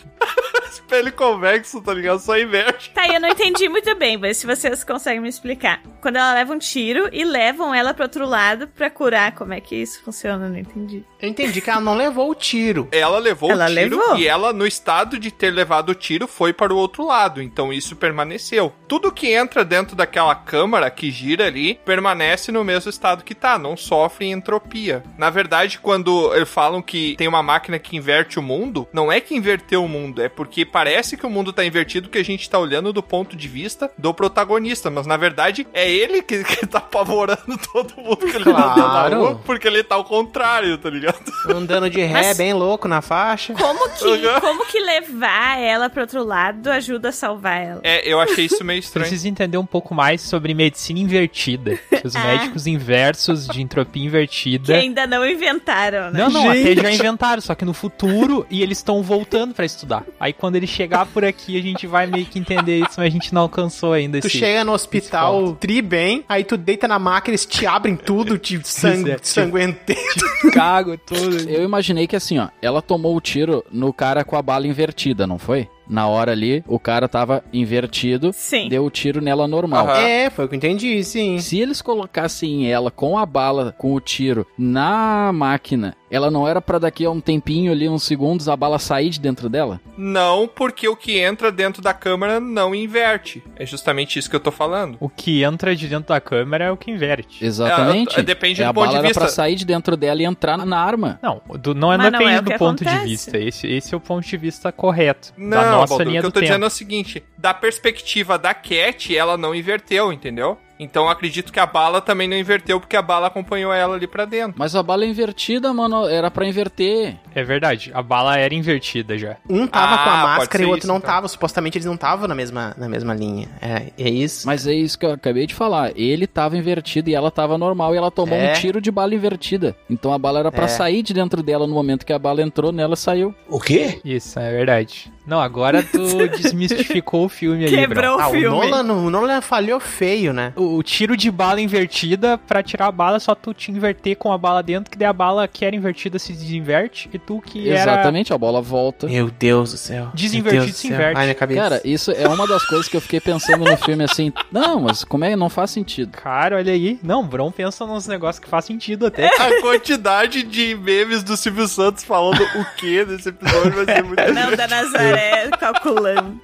Espelho convexo, tá ligado? Só inverte. Tá, eu não entendi muito bem, mas se vocês conseguem me explicar. Quando ela leva um tiro e levam ela pro outro lado pra curar, como é que isso funciona? Eu não entendi. Eu entendi que ela não levou o tiro. Ela levou Ela o tiro levou. e ela, no estado de ter levado o tiro, foi para o outro lado. Então isso permaneceu. Tudo que entra dentro daquela câmara que gira ali permanece no mesmo estado que tá, não sofre entropia. Na verdade, quando eles falam que tem uma máquina que inverte o mundo, não é que inverteu o mundo, é porque parece que o mundo tá invertido que a gente tá olhando do ponto de vista do protagonista, mas na verdade é ele que, que tá apavorando todo mundo que ele tá andando na Claro. rua, porque ele tá ao contrário, tá ligado? Andando de ré, Mas- bem louco na faixa. Como que, como que levar ela pro outro lado ajuda a salvar ela? É, eu achei isso meio estranho. Preciso entender um pouco mais sobre medicina invertida. Os Ah. médicos inversos de entropia Que invertida. ainda não inventaram, né? Não, não, até já inventaram, só que no futuro e eles estão voltando pra estudar. Aí quando ele chegar por aqui, a gente vai meio que entender isso, mas a gente não alcançou ainda Tu esse. chega no hospital tri bem, aí tu deita na máquina, eles te abrem tudo, te sang é, cago todo. Eu imaginei que assim, ó, ela tomou o tiro no cara com a bala invertida, não foi? Na hora ali, o cara tava invertido, Sim. deu o tiro nela normal. Aham. É, foi o que eu entendi, sim. Se eles colocassem ela com a bala, com o tiro, na máquina, ela não era pra daqui a um tempinho ali, uns segundos, a bala sair de dentro dela? Não, porque o que entra dentro da câmera não inverte. É justamente isso que eu tô falando. O que entra de dentro da câmera é o que inverte. Exatamente. É, depende É, do a ponto bala de era pra vista. sair de dentro dela e entrar na arma. Não, do- não, é- Mas não não é depende o do ponto de acontece. vista. Esse, esse é o ponto de vista correto. Não, da nossa Baldur, linha o que eu do tô tempo. dizendo é o seguinte: da perspectiva da Cat, ela não inverteu, entendeu? Então eu acredito que a bala também não inverteu, porque a bala acompanhou ela ali pra dentro. Mas a bala é invertida, mano, era pra inverter. É verdade, a bala era invertida já. Um tava Ah, com a pode máscara e o outro isso, não então. tava. Supostamente eles não estavam na mesma, na mesma linha. É, é isso. Mas é isso que eu acabei de falar. Ele tava invertido e ela tava normal e ela tomou É. um tiro de bala invertida. Então a bala era pra É. sair de dentro dela no momento que a bala entrou nela saiu. O quê? Isso, é verdade. Não, agora tu desmistificou o filme aí, Quebrou Ah, o o filme. Nolan, o Nolan falhou feio, né? O, o tiro de bala invertida, pra tirar a bala, só tu te inverter com a bala dentro, que daí a bala que era invertida se desinverte, e tu que era Exatamente, a bola volta. Meu Deus do céu. Desinvertido do se céu. inverte. Ai, minha cabeça. Cara, isso é uma das coisas que eu fiquei pensando no filme assim. Não, mas como é? Não faz sentido. Cara, olha aí. Não, o Bron pensa nos negócios que faz sentido até. A quantidade de memes do Silvio Santos falando o que nesse episódio vai ser muito Não, da Nazaré calculando.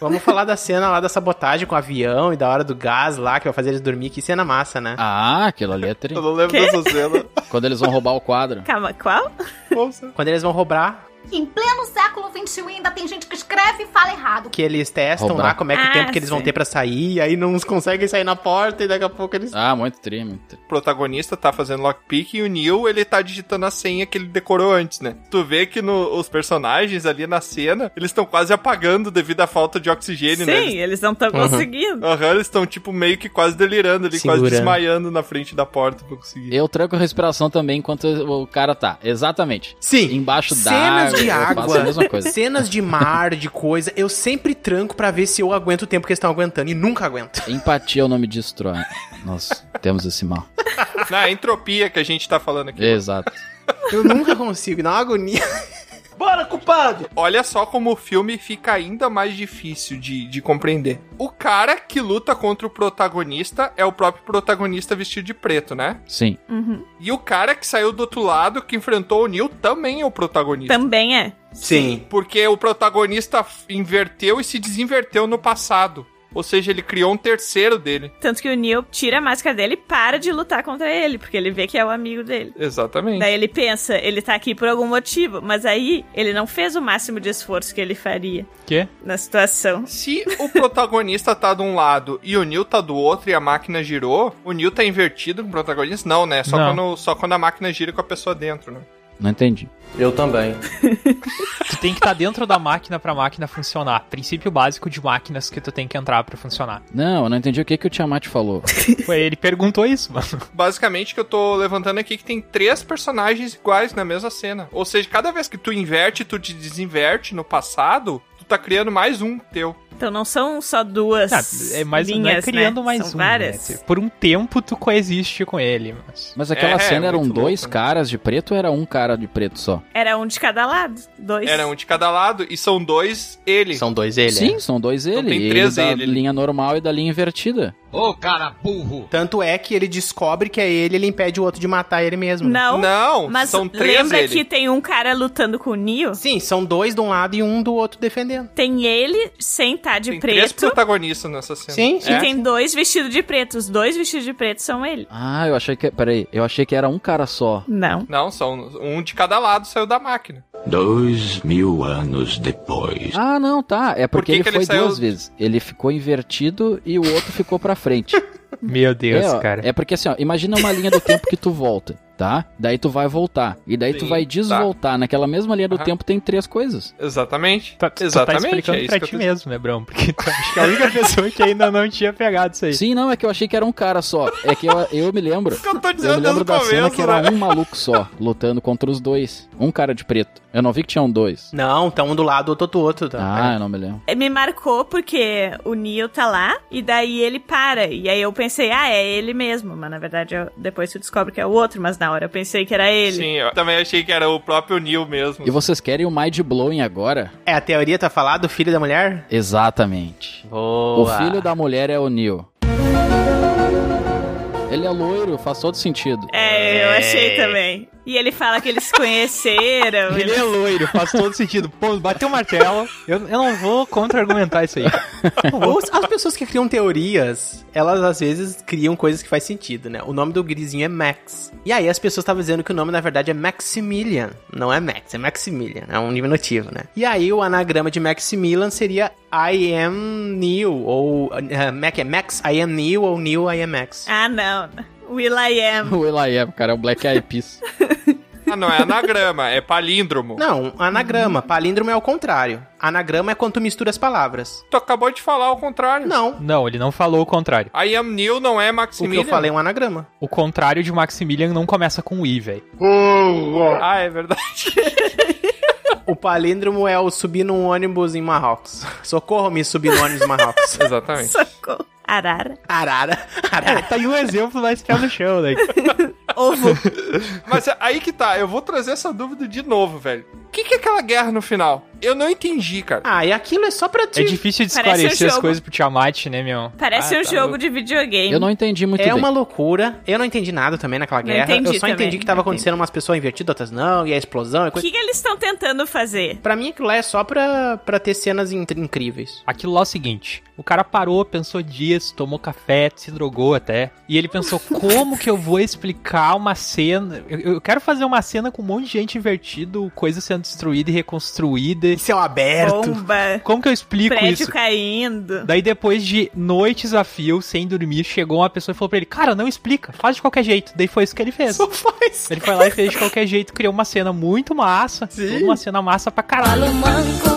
Vamos falar da cena lá da sabotagem com o avião e da hora do gás lá, que vai fazer eles dormir. Que cena massa, né? Ah, aquilo ali é tri. Eu não lembro Quê? dessa cena. Quando eles vão roubar o quadro. Calma, qual? Nossa. Quando eles vão roubar, Em pleno século XXI ainda tem gente que escreve e fala errado. que eles testam Roubar. lá como é que o Ah, tempo que eles vão sim. ter pra sair, e aí não conseguem sair na porta e daqui a pouco eles. Ah, muito tri, muito tri. O protagonista tá fazendo lockpick e o Neil, ele tá digitando a senha que ele decorou antes, né? Tu vê que no- os personagens ali na cena, eles estão quase apagando devido à falta de oxigênio, Sim, né? Eles- eles não estão Uhum. conseguindo. Aham, eles estão, tipo, meio que quase delirando ali, quase Segurando. desmaiando na frente da porta pra conseguir. Eu tranco a respiração também enquanto o cara tá. Exatamente. Sim. Embaixo Cenas d'água. de faço a água. Cenas de mar, de coisa, eu sempre tranco pra ver se eu aguento o tempo que eles estão aguentando e nunca aguento. Empatia é o nome disso, Troy. Nós temos esse mal. Na entropia que a gente tá falando aqui. Exato. Eu nunca consigo, dá uma agonia. Bora, culpado! Olha só como o filme fica ainda mais difícil de, de compreender. O cara que luta contra o protagonista é o próprio protagonista vestido de preto, né? Sim. Uhum. E o cara que saiu do outro lado, que enfrentou o Neil, também é o protagonista. Também é. Sim. Porque o protagonista inverteu e se desinverteu no passado. Ou seja, ele criou um terceiro dele. Tanto que o Neil tira a máscara dele e para de lutar contra ele, porque ele vê que é o amigo dele. Exatamente. Daí ele pensa, ele tá aqui por algum motivo, mas aí ele não fez o máximo de esforço que ele faria Quê? na situação. Se o protagonista tá de um lado e o Neil tá do outro e a máquina girou, o Neil tá invertido com o protagonista? Não, né? Só, Não. Quando, só quando a máquina gira com a pessoa dentro, né? Não entendi. Eu também. Tu tem que estar dentro da máquina pra máquina funcionar. Princípio básico de máquinas que tu tem que entrar pra funcionar. Não, eu não entendi o que, que o Tiamat falou. Foi ele perguntou isso, mano. Basicamente, que eu tô levantando aqui que tem três personagens iguais na mesma cena. Ou seja, cada vez que tu inverte, tu te desinverte no passado, tu tá criando mais um teu. Então não são só duas Ah, é mais não é linhas, criando né? mais são um. várias. né? Por um tempo tu coexiste com ele, mas. Mas aquela É, cena é eram dois louco, né? caras de preto ou era um cara de preto só? Era um de cada lado. Dois. Era um de cada lado e são dois ele. São dois ele. Sim, é. são dois ele. tem ele três da ele. linha normal e da linha invertida. Tanto é que ele descobre que é ele, ele impede o outro de matar ele mesmo. né? Não, Não, mas são três lembra ele. que tem um cara lutando com o Neo? Sim, são dois de um lado e um do outro defendendo. Tem ele sem estar de Tem três preto protagonistas nessa cena. Sim, e sim. tem dois vestidos de preto. Os dois vestidos de preto são ele. Ah, eu achei que. Peraí, eu achei que era um cara só. Não. Não, são um de cada lado saiu da máquina. Dois mil anos depois. Ah, não, tá. É porque que ele que ele foi saiu- duas vezes. Ele ficou invertido e o outro ficou pra frente. Meu Deus, é, ó, cara. é porque assim, ó, imagina uma linha do tempo que tu volta, tá? Daí tu vai voltar. E daí tu Sim, vai desvoltar. Naquela mesma linha do Aham. tempo tem três coisas. Exatamente. Tá, tu tá Exatamente. explicando é isso pra que eu ti mesmo, né, Brão? Porque tu acho que é a única pessoa que ainda não tinha pegado isso aí. Sim, não, é que eu achei que era um cara só. É que eu, eu me lembro. que eu tô Eu dizendo me lembro da cena começo, que era né? um maluco só, lutando contra os dois. Um cara de preto. Eu não vi que tinham dois. Não, tá um do lado, outro do outro. Tá? Ah, eu não me lembro. Me marcou porque o Neo tá lá e daí ele para. E aí eu pensei, ah, é ele mesmo. Mas na verdade eu- depois tu descobre que é o outro. Mas na hora eu pensei que era ele. Sim, eu também achei que era o próprio Neil mesmo. E vocês querem o Mind Blowing agora? É, a teoria tá falada do filho da mulher? Exatamente. Boa. O filho da mulher é o Neil. Ele é loiro, faz todo sentido. É, eu achei também. E ele fala que eles se conheceram. Ele é loiro, faz todo sentido. Pô, bateu o martelo. Eu, eu não vou contra-argumentar isso aí. Ou as pessoas que criam teorias, elas às vezes criam coisas que faz sentido, né? O nome do grisinho é Max. E aí as pessoas estavam dizendo que o nome na verdade é Maximilian. Não é Max, é Maximilian. É um diminutivo, né? E aí o anagrama de Maximilian seria I am Neil. Ou uh, Mac é Max I am Neil ou Neil I am Max. Ah, não. Will I am. O Eli cara, é o Black Eyed Peas. Ah, não é anagrama, é palíndromo. Não, anagrama. Palíndromo é o contrário. Anagrama é quando tu mistura as palavras. Tu acabou de falar o contrário. Não. Não, ele não falou o contrário. I am Neil não é O que Maximilian. eu falei é um anagrama. O contrário de Maximilian não começa com I, velho. Ah, é verdade. O palíndromo é o subir num ônibus em Marrocos. Socorro, me subir no ônibus em Marrocos. Exatamente. Socorro. Arara. Arara. Arara. Tá aí um exemplo mais pé no chão, né? Ovo. Mas aí que tá, eu vou trazer essa dúvida de novo, velho. O que, que é aquela guerra no final? Eu não entendi, cara. Ah, e aquilo é só pra ti. É difícil de Parece um esclarecer as jogo. coisas pro Tiamat, né, meu? Parece Ah, um tá jogo louco. de videogame. Eu não entendi muito É bem. uma loucura. Eu não entendi nada também naquela Não guerra. entendi eu só também, entendi que tava não acontecendo umas pessoas invertidas, outras não, e a explosão e O coisa. que, que eles estão tentando fazer? Pra mim aquilo lá é só pra, pra ter cenas in- incríveis. Aquilo lá é o seguinte: o cara parou, pensou dias, tomou café, se drogou até. E ele pensou: como que eu vou explicar uma cena? Eu, eu quero fazer uma cena com um monte de gente invertido, coisa sendo destruída e reconstruída. Céu aberto. Bomba. Como que eu explico Prédio isso? caindo. Daí depois de noites a fio, sem dormir, chegou uma pessoa e falou pra ele, cara, não explica, faz de qualquer jeito. Daí foi isso que ele fez. Só faz. Ele foi lá e fez de qualquer jeito, criou uma cena muito massa. Sim. Uma cena massa pra caralho.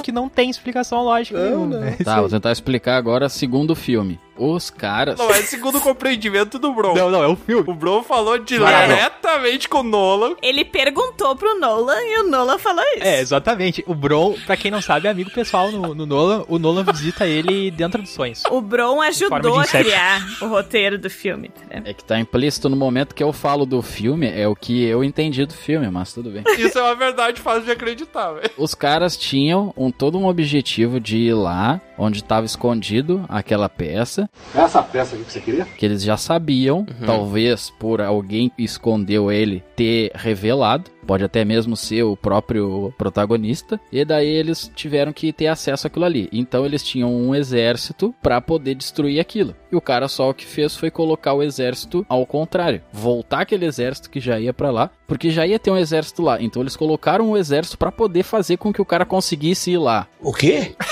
Que não tem explicação lógica nenhuma. né? Tá, vou tentar explicar agora segundo o filme. Os caras. Não é segundo o compreendimento do Bron. Não, não, é o filme. O Bron falou diretamente com o Nolan. Ele perguntou pro Nolan e o Nolan falou isso. É, exatamente. O Bron, pra quem não sabe, é amigo pessoal no, no Nolan. O Nolan visita ele dentro dos sonhos. O Bron ajudou a criar o roteiro do filme, entendeu? É que tá implícito no momento que eu falo do filme, é o que eu entendi do filme, mas tudo bem. Isso é uma verdade fácil de acreditar, velho. Os caras tinham um, todo um objetivo de ir lá onde estava escondido aquela peça, Essa peça aqui que você queria? que eles já sabiam, talvez por alguém que escondeu ele ter revelado, pode até mesmo ser o próprio protagonista, e daí eles tiveram que ter acesso àquilo ali. Então eles tinham um exército para poder destruir aquilo. E o cara só o que fez foi colocar o exército ao contrário, voltar aquele exército que já ia para lá, porque já ia ter um exército lá. Então eles colocaram o exército para poder fazer com que o cara conseguisse ir lá. O quê?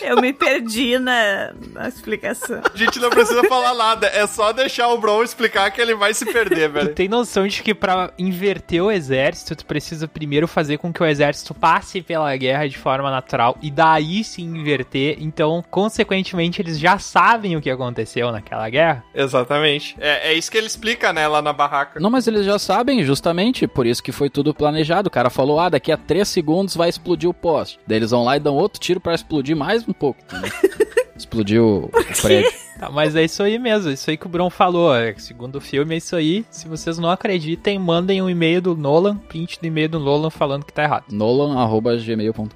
Eu me perdi na, na explicação. A gente não precisa falar nada, é só deixar o Bron explicar que ele vai se perder, Tu velho. tem noção de que pra inverter o exército, tu precisa primeiro fazer com que o exército passe pela guerra de forma natural e daí se inverter. Então, consequentemente, eles já sabem o que aconteceu naquela guerra. Exatamente. É, é isso que ele explica, né, lá na barraca. Não, mas eles já sabem, justamente, por isso que foi tudo planejado. O cara falou, ah, daqui a 3 segundos vai explodir o poste. Daí eles vão lá e dão outro tiro pra explodir mais um pouco. entendeu? Explodiu o o prédio. Tá, mas é isso aí mesmo, isso aí que o Bruno falou. é, Segundo o filme, é isso aí. Se vocês não acreditem, mandem um e-mail do Nolan, print do e-mail do Nolan falando que tá errado. Nolan.gmail.com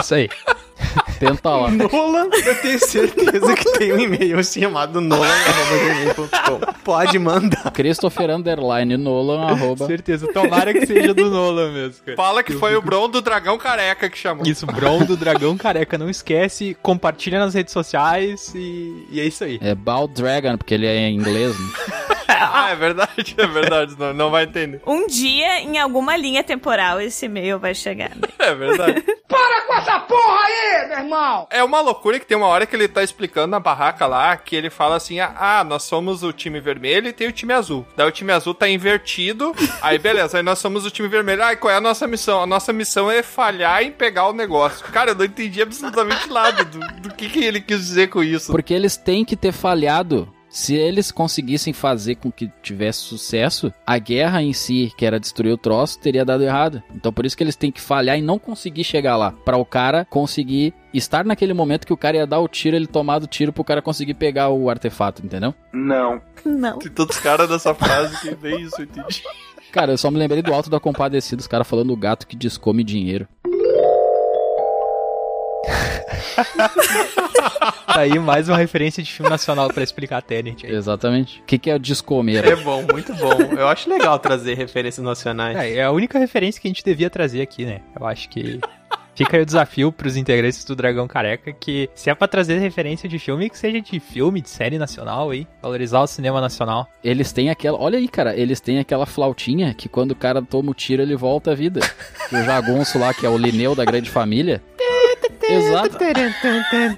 Isso aí. Tenta lá. Nolan, eu tenho certeza que tem um e-mail chamado nolan.gmail.com. Pode mandar. Christopher Underline Nolan arroba. Certeza, tomara que seja do Nolan mesmo, cara. Fala que foi o Bron do Dragão Careca que chamou. Isso, Bron do Dragão Careca, não esquece, compartilha nas redes sociais e, e é isso aí. É Bald Dragon, porque ele é em inglês. Né? Ah, é verdade, é verdade. Não, não vai entender. Um dia, em alguma linha temporal, esse e-mail vai chegar. né? É verdade. Para com essa porra aí, meu irmão! É uma loucura que tem uma hora que ele tá explicando na barraca lá, que ele fala assim, ah, ah, nós somos o time vermelho e tem o time azul. Daí o time azul tá invertido, aí beleza, aí nós somos o time vermelho. Ah, e qual é a nossa missão? A nossa missão é falhar em pegar o negócio. Cara, eu não entendi absolutamente nada do, do que, que ele quis dizer com isso. Porque eles têm que ter falhado. Se eles conseguissem fazer com que tivesse sucesso, a guerra em si, que era destruir o troço, teria dado errado. Então por isso que eles têm que falhar e não conseguir chegar lá. Pra o cara conseguir estar naquele momento que o cara ia dar o tiro, ele tomar o tiro pro cara conseguir pegar o artefato, entendeu? Não. Não. Tem tantos caras nessa frase que nem isso eu entendi. Cara, eu só me lembrei do Alto da Compadecida, os caras falando do gato que descome dinheiro. Tá aí mais uma referência de filme nacional pra explicar Tenet aí. Exatamente. O que, que é o descomer? É bom, muito bom. Eu acho legal trazer referências nacionais. É, é a única referência que a gente devia trazer aqui, né? Eu acho que fica aí o desafio pros integrantes do Dragão Careca que se é pra trazer referência de filme, que seja de filme, de série nacional aí, valorizar o cinema nacional. Eles têm aquela. Olha aí, cara, eles têm aquela flautinha que quando o cara toma o tiro, ele volta à vida. E o jagunço lá, que é o Lineu da grande família. Exato. É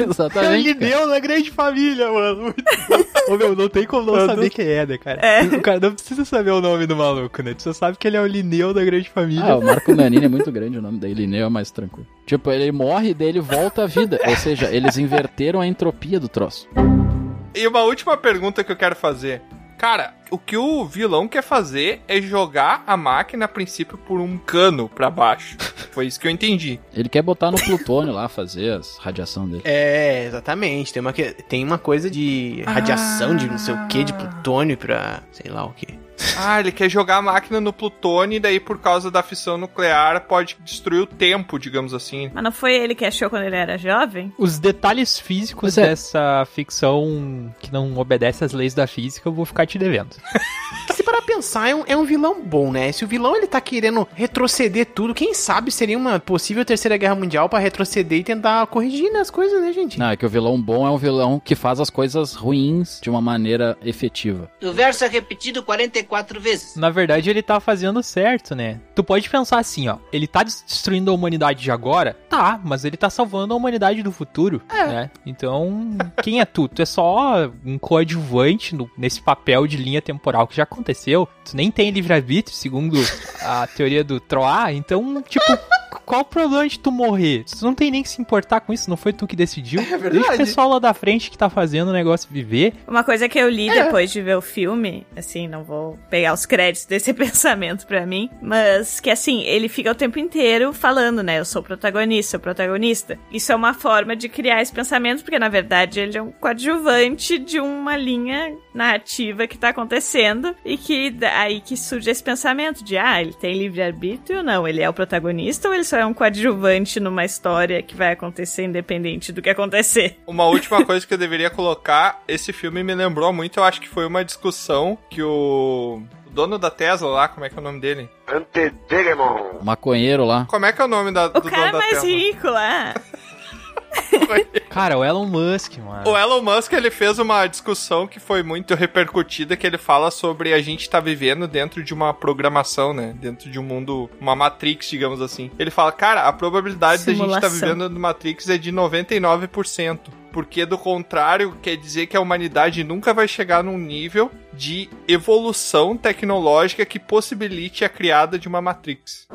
o Exatamente. cara. Lineu da grande família, mano. Muito bom. Ô, meu, não tem como não Eu saber não- quem é, né, cara? É. O cara não precisa saber o nome do maluco, né? Tu só sabe que ele é o Lineu da grande família. Ah, o Marco Nanini é muito grande o nome dele, Lineu é mais tranquilo. Tipo, ele morre e daí ele volta à vida. Ou seja, eles inverteram a entropia do troço. E uma última pergunta que eu quero fazer. Cara, o que o vilão quer fazer é jogar a máquina, a princípio, por um cano pra baixo. Foi isso que eu entendi. Ele quer botar no plutônio lá, fazer as radiação dele. É, exatamente. Tem uma, que- tem uma coisa de radiação, de não sei o que, de plutônio pra sei lá o que. Ah, ele quer jogar a máquina no plutônio e daí, por causa da fissão nuclear, pode destruir o tempo, digamos assim. Mas não foi ele que achou quando ele era jovem? Os detalhes físicos é. dessa ficção que não obedece às leis da física, eu vou ficar te devendo. Se parar pensar, é um, é um vilão bom, né? Se o vilão ele tá querendo retroceder tudo, quem sabe seria uma possível terceira guerra mundial pra retroceder e tentar corrigir né, as coisas, né, gente? Não, é que o vilão bom é um vilão que faz as coisas ruins de uma maneira efetiva. O verso é repetido 44 vezes. Na verdade, ele tá fazendo certo, né? Tu pode pensar assim, ó. Ele tá des- destruindo a humanidade de agora? Tá, mas ele tá salvando a humanidade do futuro, né? Então, quem é tu? Tu é só um coadjuvante no- nesse papel de linha temporal que já aconteceu. Tu nem tem livre-arbítrio, segundo a teoria do Troá. Então, tipo, qual o problema de tu morrer? Tu não tem nem que se importar com isso, não foi tu que decidiu. É verdade. Deixa o pessoal lá da frente que tá fazendo o negócio viver. Uma coisa que eu li É. depois de ver o filme, assim, não vou pegar os créditos desse pensamento pra mim, mas que assim, ele fica o tempo inteiro falando, né? Eu sou o protagonista, sou o protagonista. Isso é uma forma de criar esse pensamento, porque na verdade ele é um coadjuvante de uma linha narrativa que tá acontecendo e que aí que surge esse pensamento de, ah, ele tem livre-arbítrio ou não? Ele é o protagonista ou ele só é um coadjuvante numa história que vai acontecer independente do que acontecer? Uma última coisa que eu deveria colocar, esse filme me lembrou muito, eu acho que foi uma discussão que o, o dono da Tesla lá, como é que é o nome dele? O maconheiro lá. Como é que é o nome da, O do cara dono da mais Tesla? rico lá. Cara, o Elon Musk, mano. O Elon Musk, ele fez uma discussão que foi muito repercutida, que ele fala sobre a gente tá vivendo dentro de uma programação, né? Dentro de um mundo, uma Matrix, digamos assim. Ele fala, cara, a probabilidade da gente estar Simulação. vivendo no Matrix é de 99%. Porque, do contrário, quer dizer que a humanidade nunca vai chegar num nível de evolução tecnológica que possibilite a criada de uma Matrix.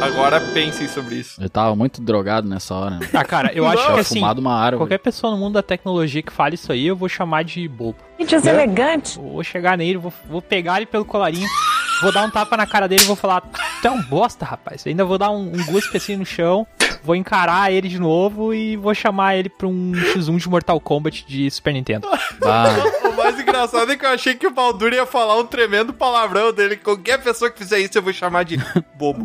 Agora pensem sobre isso. Eu tava muito drogado nessa hora. Né? Ah, cara, eu acho que assim, fumado uma árvore. qualquer pessoa no mundo da tecnologia que fale isso aí, eu vou chamar de bobo. Que deselegante. Vou chegar nele, vou, vou pegar ele pelo colarinho, vou dar um tapa na cara dele e vou falar, tu é um bosta, rapaz. Ainda vou dar um, um guspe assim no chão, vou encarar ele de novo e vou chamar ele pra um X1 de Mortal Kombat de Super Nintendo. Bah, O mais engraçado é que eu achei que o Baldur ia falar um tremendo palavrão dele. Qualquer pessoa que fizer isso eu vou chamar de bobo.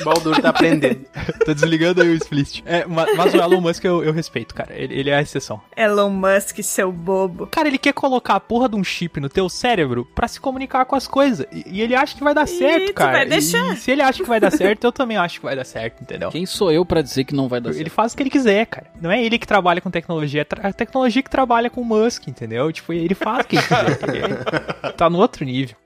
O Baldur tá aprendendo. Tô desligando aí o Split. É, ma- mas, o Elon Musk eu, eu respeito, cara. Ele, ele é a exceção. Elon Musk, seu bobo. Cara, ele quer colocar a porra de um chip no teu cérebro pra se comunicar com as coisas. E, e ele acha que vai dar certo, tu cara. vai deixar. E se ele acha que vai dar certo, eu também acho que vai dar certo, entendeu? Quem sou eu pra dizer que não vai dar Ele certo? faz o que ele quiser, cara. Não é ele que trabalha com tecnologia, é tra- a tecnologia que trabalha com o Musk, entendeu? Tipo, ele faz o que ele quiser. Ele tá no outro nível.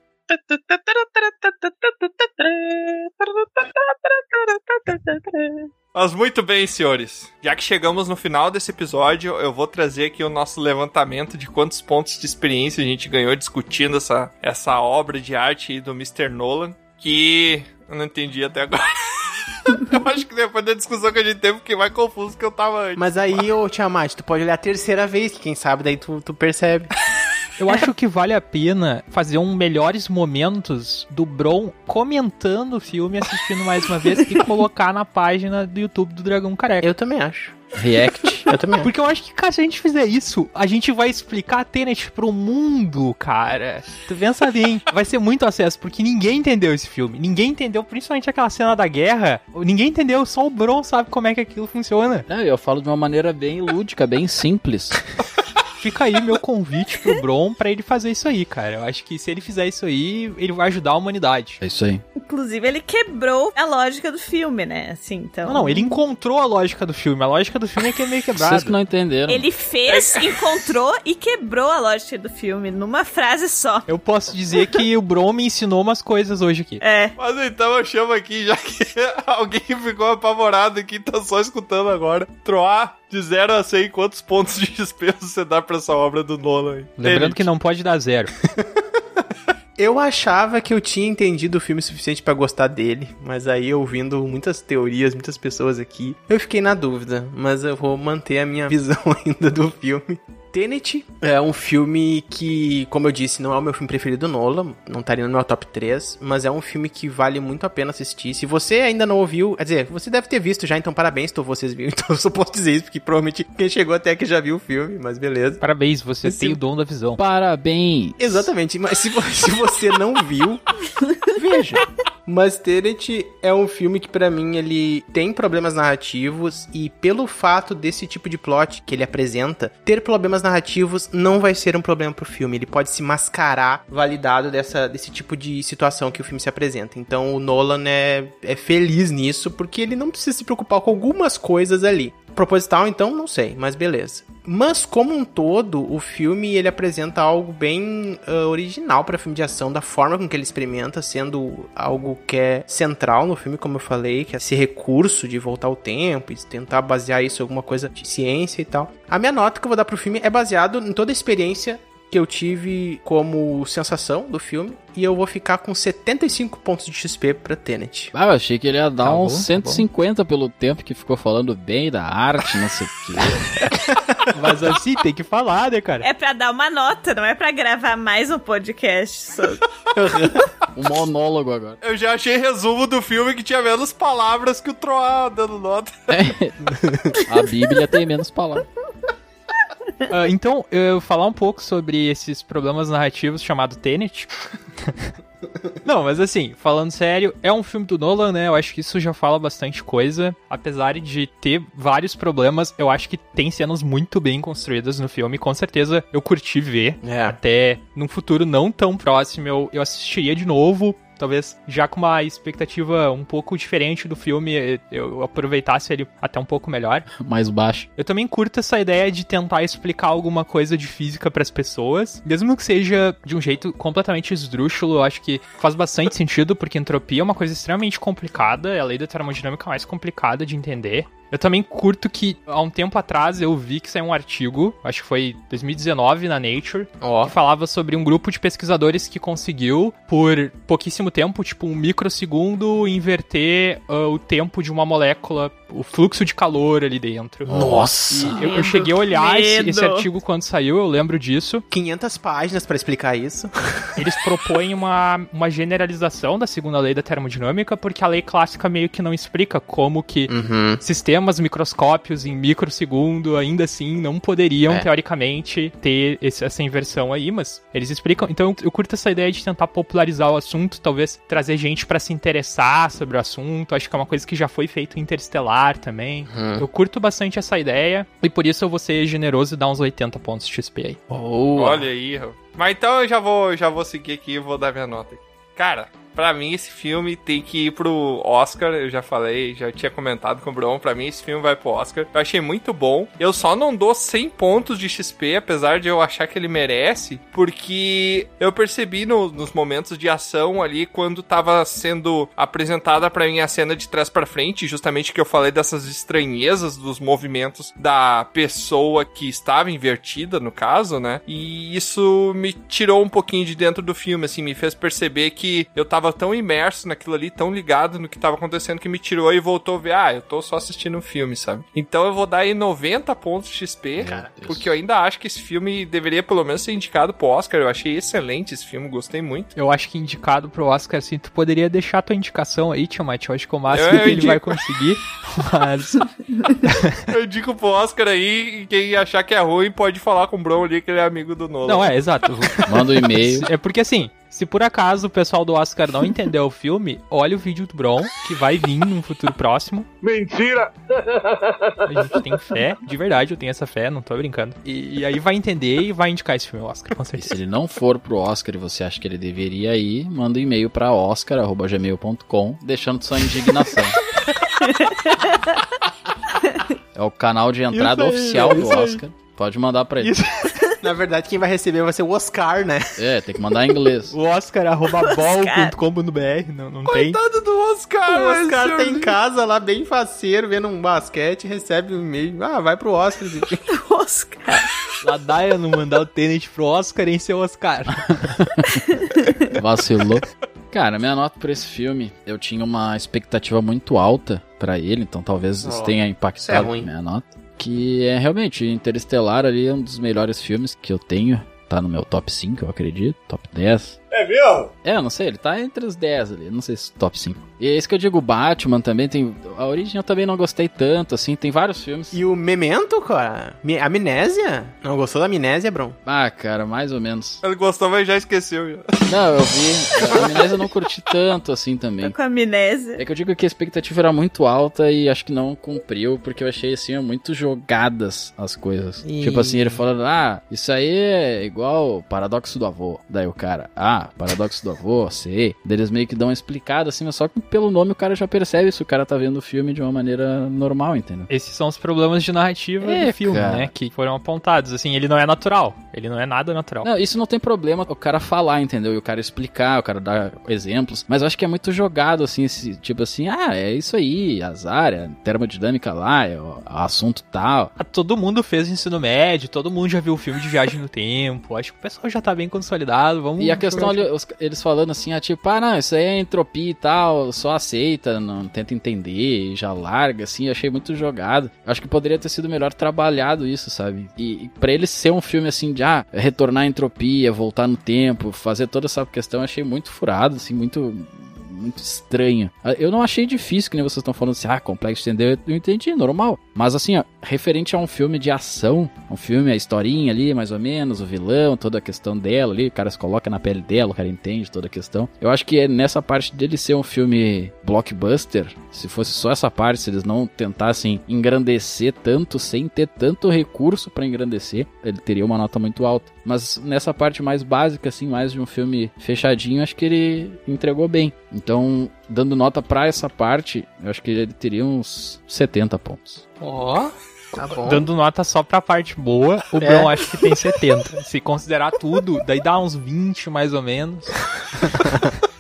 Mas muito bem, senhores. Já que chegamos no final desse episódio, eu vou trazer aqui o nosso levantamento de quantos pontos de experiência a gente ganhou discutindo essa, essa obra de arte aí do Mr. Nolan, que eu não entendi até agora. eu acho que depois da discussão que a gente teve, fiquei mais confuso que eu tava antes. Mas aí, ô Tiamat, tu pode olhar a terceira vez, que quem sabe daí tu, tu percebe. Eu acho que vale a pena fazer um melhores momentos do Bron comentando o filme, assistindo mais uma vez e colocar na página do YouTube do Dragão Careca. Eu também acho. React. Eu também acho. Porque eu acho que, cara, se a gente fizer isso, a gente vai explicar a Tenet pro mundo, cara. Tu pensa bem. Vai ser muito acesso, porque ninguém entendeu esse filme. Ninguém entendeu, principalmente aquela cena da guerra. Ninguém entendeu, só o Bron sabe como é que aquilo funciona. É, eu falo de uma maneira bem lúdica, bem simples. Fica aí meu convite pro Bron pra ele fazer isso aí, cara. Eu acho que se ele fizer isso aí, ele vai ajudar a humanidade. É isso aí. Inclusive, ele quebrou a lógica do filme, né? Assim, então. Não, não, ele encontrou a lógica do filme. A lógica do filme é que é meio quebrado. Vocês que não entenderam. Ele fez, encontrou e quebrou a lógica do filme numa frase só. Eu posso dizer que o Bron me ensinou umas coisas hoje aqui. É. Mas então eu chamo aqui, já que alguém ficou apavorado aqui, tá só escutando agora. Troar de 0 a 100, quantos pontos de despeso você dá pra essa obra do Nolan aí? Lembrando que não pode dar zero. Eu achava que eu tinha entendido o filme o suficiente pra gostar dele, mas aí ouvindo muitas teorias, muitas pessoas aqui, eu fiquei na dúvida, mas eu vou manter a minha visão ainda do filme. Tenet é um filme que, como eu disse, não é o meu filme preferido do Nolan, não estaria no meu top 3, mas é um filme que vale muito a pena assistir. Se você ainda não ouviu, quer dizer, você deve ter visto já, então parabéns, então vocês viram, então eu só posso dizer isso, porque provavelmente quem chegou até aqui já viu o filme, mas beleza. Parabéns, você Esse- tem o dom da visão. Parabéns. Exatamente, mas se, se você não viu, veja. Mas Tenet é um filme que pra mim ele tem problemas narrativos e pelo fato desse tipo de plot que ele apresenta, ter problemas narrativos não vai ser um problema pro filme, ele pode se mascarar validado dessa, desse tipo de situação que o filme se apresenta. Então o Nolan é, é feliz nisso porque ele não precisa se preocupar com algumas coisas ali. Proposital, então, não sei, mas beleza. Mas, como um todo, o filme ele apresenta algo bem ah, original para filme de ação, da forma com que ele experimenta, sendo algo que é central no filme, como eu falei, que é esse recurso de voltar ao tempo e tentar basear isso em alguma coisa de ciência e tal. A minha nota que eu vou dar pro filme é baseado em toda a experiência que eu tive como sensação do filme. E eu vou ficar com 75 pontos de XP pra Tenet. Ah, eu achei que ele ia dar Tá bom, uns tá 150 pelo tempo que ficou falando bem da arte, não sei o quê. Mas assim, tem que falar, né, cara? É pra dar uma nota, não é pra gravar mais um podcast sobre. Um monólogo agora. Eu já achei resumo do filme que tinha menos palavras que o Troá dando nota. A Bíblia tem menos palavras. Ah, então, eu vou falar um pouco sobre esses problemas narrativos chamado Tenet. Não, mas assim, falando sério, é um filme do Nolan, né? Eu acho que isso já fala bastante coisa. Apesar de ter vários problemas, eu acho que tem cenas muito bem construídas no filme. Com certeza eu curti ver. É. Até num futuro não tão próximo, eu, eu assistiria de novo. Talvez já com uma expectativa um pouco diferente do filme, eu aproveitasse ele até um pouco melhor. Mais baixo. Eu também curto essa ideia de tentar explicar alguma coisa de física pras pessoas, mesmo que seja de um jeito completamente esdrúxulo, eu acho que faz bastante sentido, porque entropia é uma coisa extremamente complicada, é a lei da termodinâmica mais complicada de entender. Eu também curto que, há um tempo atrás, eu vi que saiu um artigo, acho que foi 2019 na Nature, Ó. que falava sobre um grupo de pesquisadores que conseguiu, por pouquíssimo tempo, tipo um microsegundo, inverter ah, o tempo de uma molécula, o fluxo de calor ali dentro. Nossa! E eu, eu cheguei a olhar esse, esse artigo quando saiu, eu lembro disso. 500 páginas pra explicar isso. Eles propõem uma, uma generalização da segunda lei da termodinâmica, porque a lei clássica meio que não explica como que Uhum. sistemas microscópios em microsegundo ainda assim não poderiam, É. teoricamente, ter esse- essa inversão aí, mas eles explicam. Então eu, curto essa ideia de tentar popularizar o assunto, talvez trazer gente pra se interessar sobre o assunto. Acho que é uma coisa que já foi feito em Interestelar também. Uhum. Eu curto bastante essa ideia e por isso eu vou ser generoso e dar uns 80 pontos de XP aí. Boa. Olha aí. Mas então eu já vou, já vou seguir aqui e vou dar minha nota. Cara, pra mim esse filme tem que ir pro Oscar. Eu já falei, já tinha comentado com o Bruno. Pra mim esse filme vai pro Oscar. Eu achei muito bom. Eu só não dou 100 pontos de XP, apesar de eu achar que ele merece, porque eu percebi no- nos momentos de ação ali, quando tava sendo apresentada pra mim a cena de trás pra frente, justamente que eu falei dessas estranhezas dos movimentos da pessoa que estava invertida, no caso, né? E isso me tirou um pouquinho de dentro do filme, assim, me fez perceber que eu tava tão imerso naquilo ali, tão ligado no que tava acontecendo, que me tirou e voltou a ver, ah, eu tô só assistindo um filme, sabe? Então eu vou dar aí 90 pontos de XP, porque eu ainda acho que esse filme deveria pelo menos ser indicado pro Oscar. Eu achei excelente esse filme, gostei muito. Eu acho que indicado pro Oscar, assim, tu poderia deixar tua indicação aí, Tiamat. Eu acho que é o máximo Eu- eu que ele vai conseguir. Mas Eu indico pro Oscar aí, e quem achar que é ruim pode falar com o Bron ali, que ele é amigo do Nolan. Não, é, exato. Manda um e-mail. É porque assim, se por acaso o pessoal do Oscar não entendeu o filme, olha o vídeo do Bron, que vai vir num futuro próximo. Mentira! A gente tem fé, de verdade, eu tenho essa fé, não tô brincando. E, e aí vai entender e vai indicar esse filme ao Oscar, com E se certeza. ele não for pro Oscar e você acha que ele deveria ir, manda um e-mail pra oscar.gmail.com, deixando sua indignação. é o canal de entrada aí, oficial do. Oscar. Pode mandar pra ele. Isso. Na verdade, quem vai receber vai ser o Oscar, né? É, tem que mandar em inglês. O Oscar, arroba bol.com.br, não, não tem. Coitado do Oscar, o Oscar tá em casa lá, bem faceiro, vendo um basquete, recebe um e-mail. Ah, vai pro Oscar. gente. Oscar. Ladaia não mandar o Tenet pro Oscar em seu Oscar. Vacilou. Cara, minha nota pra esse filme, eu tinha uma expectativa muito alta pra ele, então talvez isso Oh, tenha isso é impactado ruim. minha nota. Que é realmente, Interestelar ali é um dos melhores filmes que eu tenho. Tá no meu top 5, eu acredito. Top 10. É mesmo? É, eu não sei, ele tá entre os 10 ali, não sei se top 5. E é isso que eu digo, Batman também tem. A origem eu também não gostei tanto, assim, tem vários filmes. E o Memento, cara? Amnésia? Não gostou da Amnésia, Bron? Ah, cara, mais ou menos. Ele gostou, mas já esqueceu. Já. Não, eu vi. A Amnésia eu não curti tanto assim também. Tô com amnésia. É que eu digo que a expectativa era muito alta e acho que não cumpriu, porque eu achei assim, muito jogadas as coisas. Ih. Tipo assim, ele falando, ah, isso aí é igual o paradoxo do avô. Daí o cara, ah, paradoxo do avô, sei. Daí Eles meio que dão uma explicada assim, mas só que pelo nome o cara já percebe se o cara tá vendo o filme de uma maneira normal, entendeu? Esses são os problemas de narrativa É, do filme, cara. né? Que foram apontados. Assim, ele não é natural. Ele não é nada natural. Não, isso não tem problema o cara falar, entendeu? E o cara explicar, o cara dar exemplos. Mas eu acho que é muito jogado, assim, esse, tipo assim, ah, é isso aí, azar, é termodinâmica lá, é o, o assunto tal. Ah, Todo mundo fez ensino médio, todo mundo já viu o filme de viagem no tempo. Acho que o pessoal já tá bem consolidado. Vamos E a questão os- eles falando assim, ah, tipo, ah, não, isso aí é entropia e tal, só aceita, não tenta entender, já larga, assim, achei muito jogado. Acho que poderia ter sido melhor trabalhado isso, sabe? E, e pra ele ser um filme assim de, ah, retornar a entropia, voltar no tempo, fazer toda essa questão, achei muito furado, assim, muito muito estranho. Ah, Eu não achei difícil, que nem vocês estão falando assim, ah, complexo de entender, eu entendi, normal. Mas assim, ó, referente a um filme de ação, um filme, a historinha ali, mais ou menos, o vilão, toda a questão dela ali, o cara se coloca na pele dela, o cara entende toda a questão. Eu acho que é nessa parte dele ser um filme blockbuster, se fosse só essa parte, se eles não tentassem engrandecer tanto, sem ter tanto recurso pra engrandecer, ele teria uma nota muito alta. Mas nessa parte mais básica, assim, mais de um filme fechadinho, acho que ele entregou bem. Então, dando nota pra essa parte, eu acho que ele teria uns 70 pontos. Ó, tá bom. Dando nota só pra parte boa, o É. Bruno acho que tem 70. Se considerar tudo, daí dá uns 20 mais ou menos.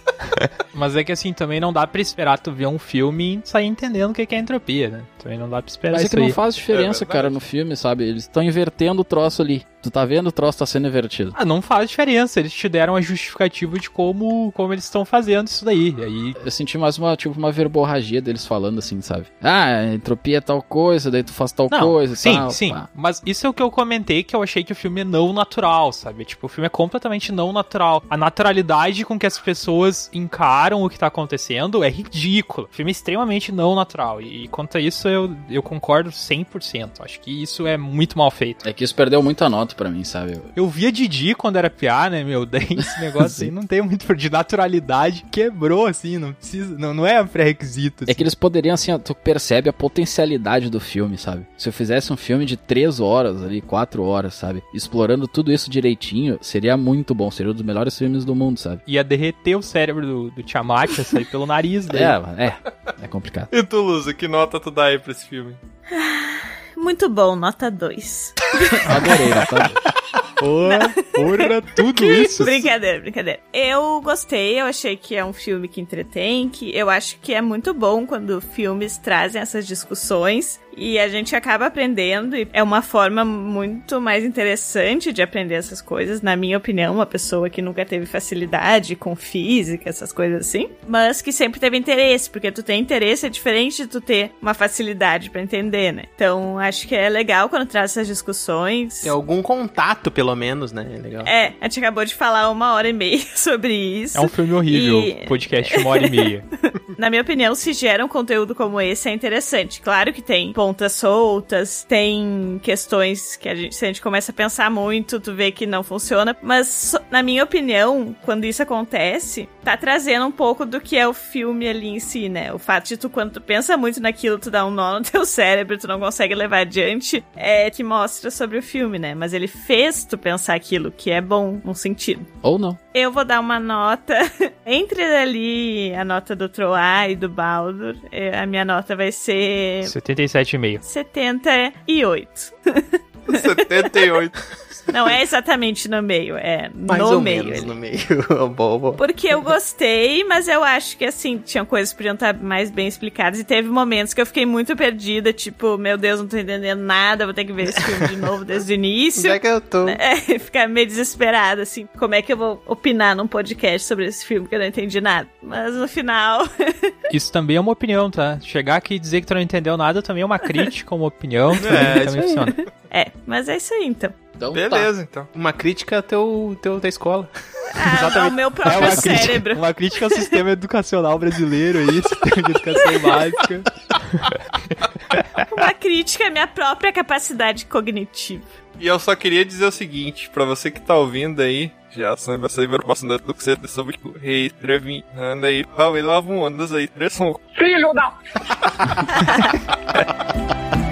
Mas é que assim, também não dá pra esperar tu ver um filme e sair entendendo o que é entropia, né? Também não dá pra esperar Mas é isso que não aí. faz diferença, É cara, no filme, sabe? Eles estão invertendo o troço ali. Tu tá vendo o troço tá sendo invertido. Ah, não faz diferença. Eles te deram a justificativa de como, como eles estão fazendo isso daí. E aí, Eu senti mais uma, tipo, uma verborragia deles falando assim, sabe? Ah, entropia é tal coisa, daí tu faz tal Não, coisa e sim, tal. sim. pá. Mas isso é o que eu comentei, que eu achei que o filme é não natural, sabe? Tipo, o filme é completamente não natural. A naturalidade com que as pessoas encaram o que tá acontecendo é ridícula. O filme é extremamente não natural. E quanto a isso, eu, eu concordo 100%. Acho que isso é muito mal feito. É que isso perdeu muita nota pra mim, sabe? Eu via Didi quando era piá, né, meu? Daí esse negócio aí não tem muito de naturalidade. Quebrou, assim, não precisa. Não, não é pré-requisito. É que eles poderiam, assim, tu percebe a potencialidade do filme, sabe? Se eu fizesse um filme de três horas ali, quatro horas, sabe? Explorando tudo isso direitinho, seria muito bom. Seria um dos melhores filmes do mundo, sabe? Ia derreter o cérebro do, do Tiamat, ia sair pelo nariz dele. É, é. É complicado. E tu, Luza, que nota tu dá aí pra esse filme? Muito bom, nota 2. Adorei, nota Porra, porra, tudo isso. Brincadeira, brincadeira. Eu gostei, eu achei que é um filme que entretém, que eu acho que é muito bom quando filmes trazem essas discussões e a gente acaba aprendendo e é uma forma muito mais interessante de aprender essas coisas, na minha opinião, uma pessoa que nunca teve facilidade com física, essas coisas assim, mas que sempre teve interesse, porque tu tem interesse é diferente de tu ter uma facilidade pra entender, né? Então, acho que é legal quando traz essas discussões. Tem algum contato, pelo menos, né? É legal. É, a gente acabou de falar uma hora e meia sobre isso. É um filme horrível, E- podcast uma hora e meia. Na minha opinião, se gera um conteúdo como esse, é interessante. Claro que tem pontas soltas, tem questões que a gente, se a gente começa a pensar muito, tu vê que não funciona. Mas, na minha opinião, quando isso acontece, tá trazendo um pouco do que é o filme ali em si, né? O fato de tu, quando tu pensa muito naquilo, tu dá um nó no teu cérebro, tu não consegue levar adiante, é que mostra sobre o filme, né? Mas ele fez tu pensar aquilo, que é bom num sentido. Ou não. Eu vou dar uma nota. Entre ali a nota do Troar e do Baldur, eh, a minha nota vai ser 77,5. 78. 78. Não é exatamente no meio, é Mais no ou meio. menos ali. no meio. Bobo. Porque eu gostei, mas eu acho que assim, tinha coisas que podiam estar mais bem explicadas. E teve momentos que eu fiquei muito perdida, tipo, meu Deus, não tô entendendo nada, vou ter que ver esse filme de novo desde o início. Onde é que eu tô? É, ficar meio desesperada, assim, como é que eu vou opinar num podcast sobre esse filme que eu não entendi nada. Mas no final, Isso também é uma opinião, tá? Chegar aqui e dizer que tu não entendeu nada também é uma crítica, uma opinião. É, também isso aí. funciona. É, mas é isso aí então. Então, Beleza, então. Uma crítica ao teu, teu, da escola. Ah, ao meu É próprio uma crítica, cérebro. uma crítica ao sistema educacional brasileiro aí, sistema de educação básica. Uma crítica à minha própria capacidade cognitiva. E eu só queria dizer o seguinte, pra você que tá ouvindo aí, já sabe passando do que você tem sobre o rei, escrevi, anda aí, pau, e lava um ondas aí, três são. Filho da...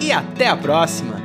e até a próxima!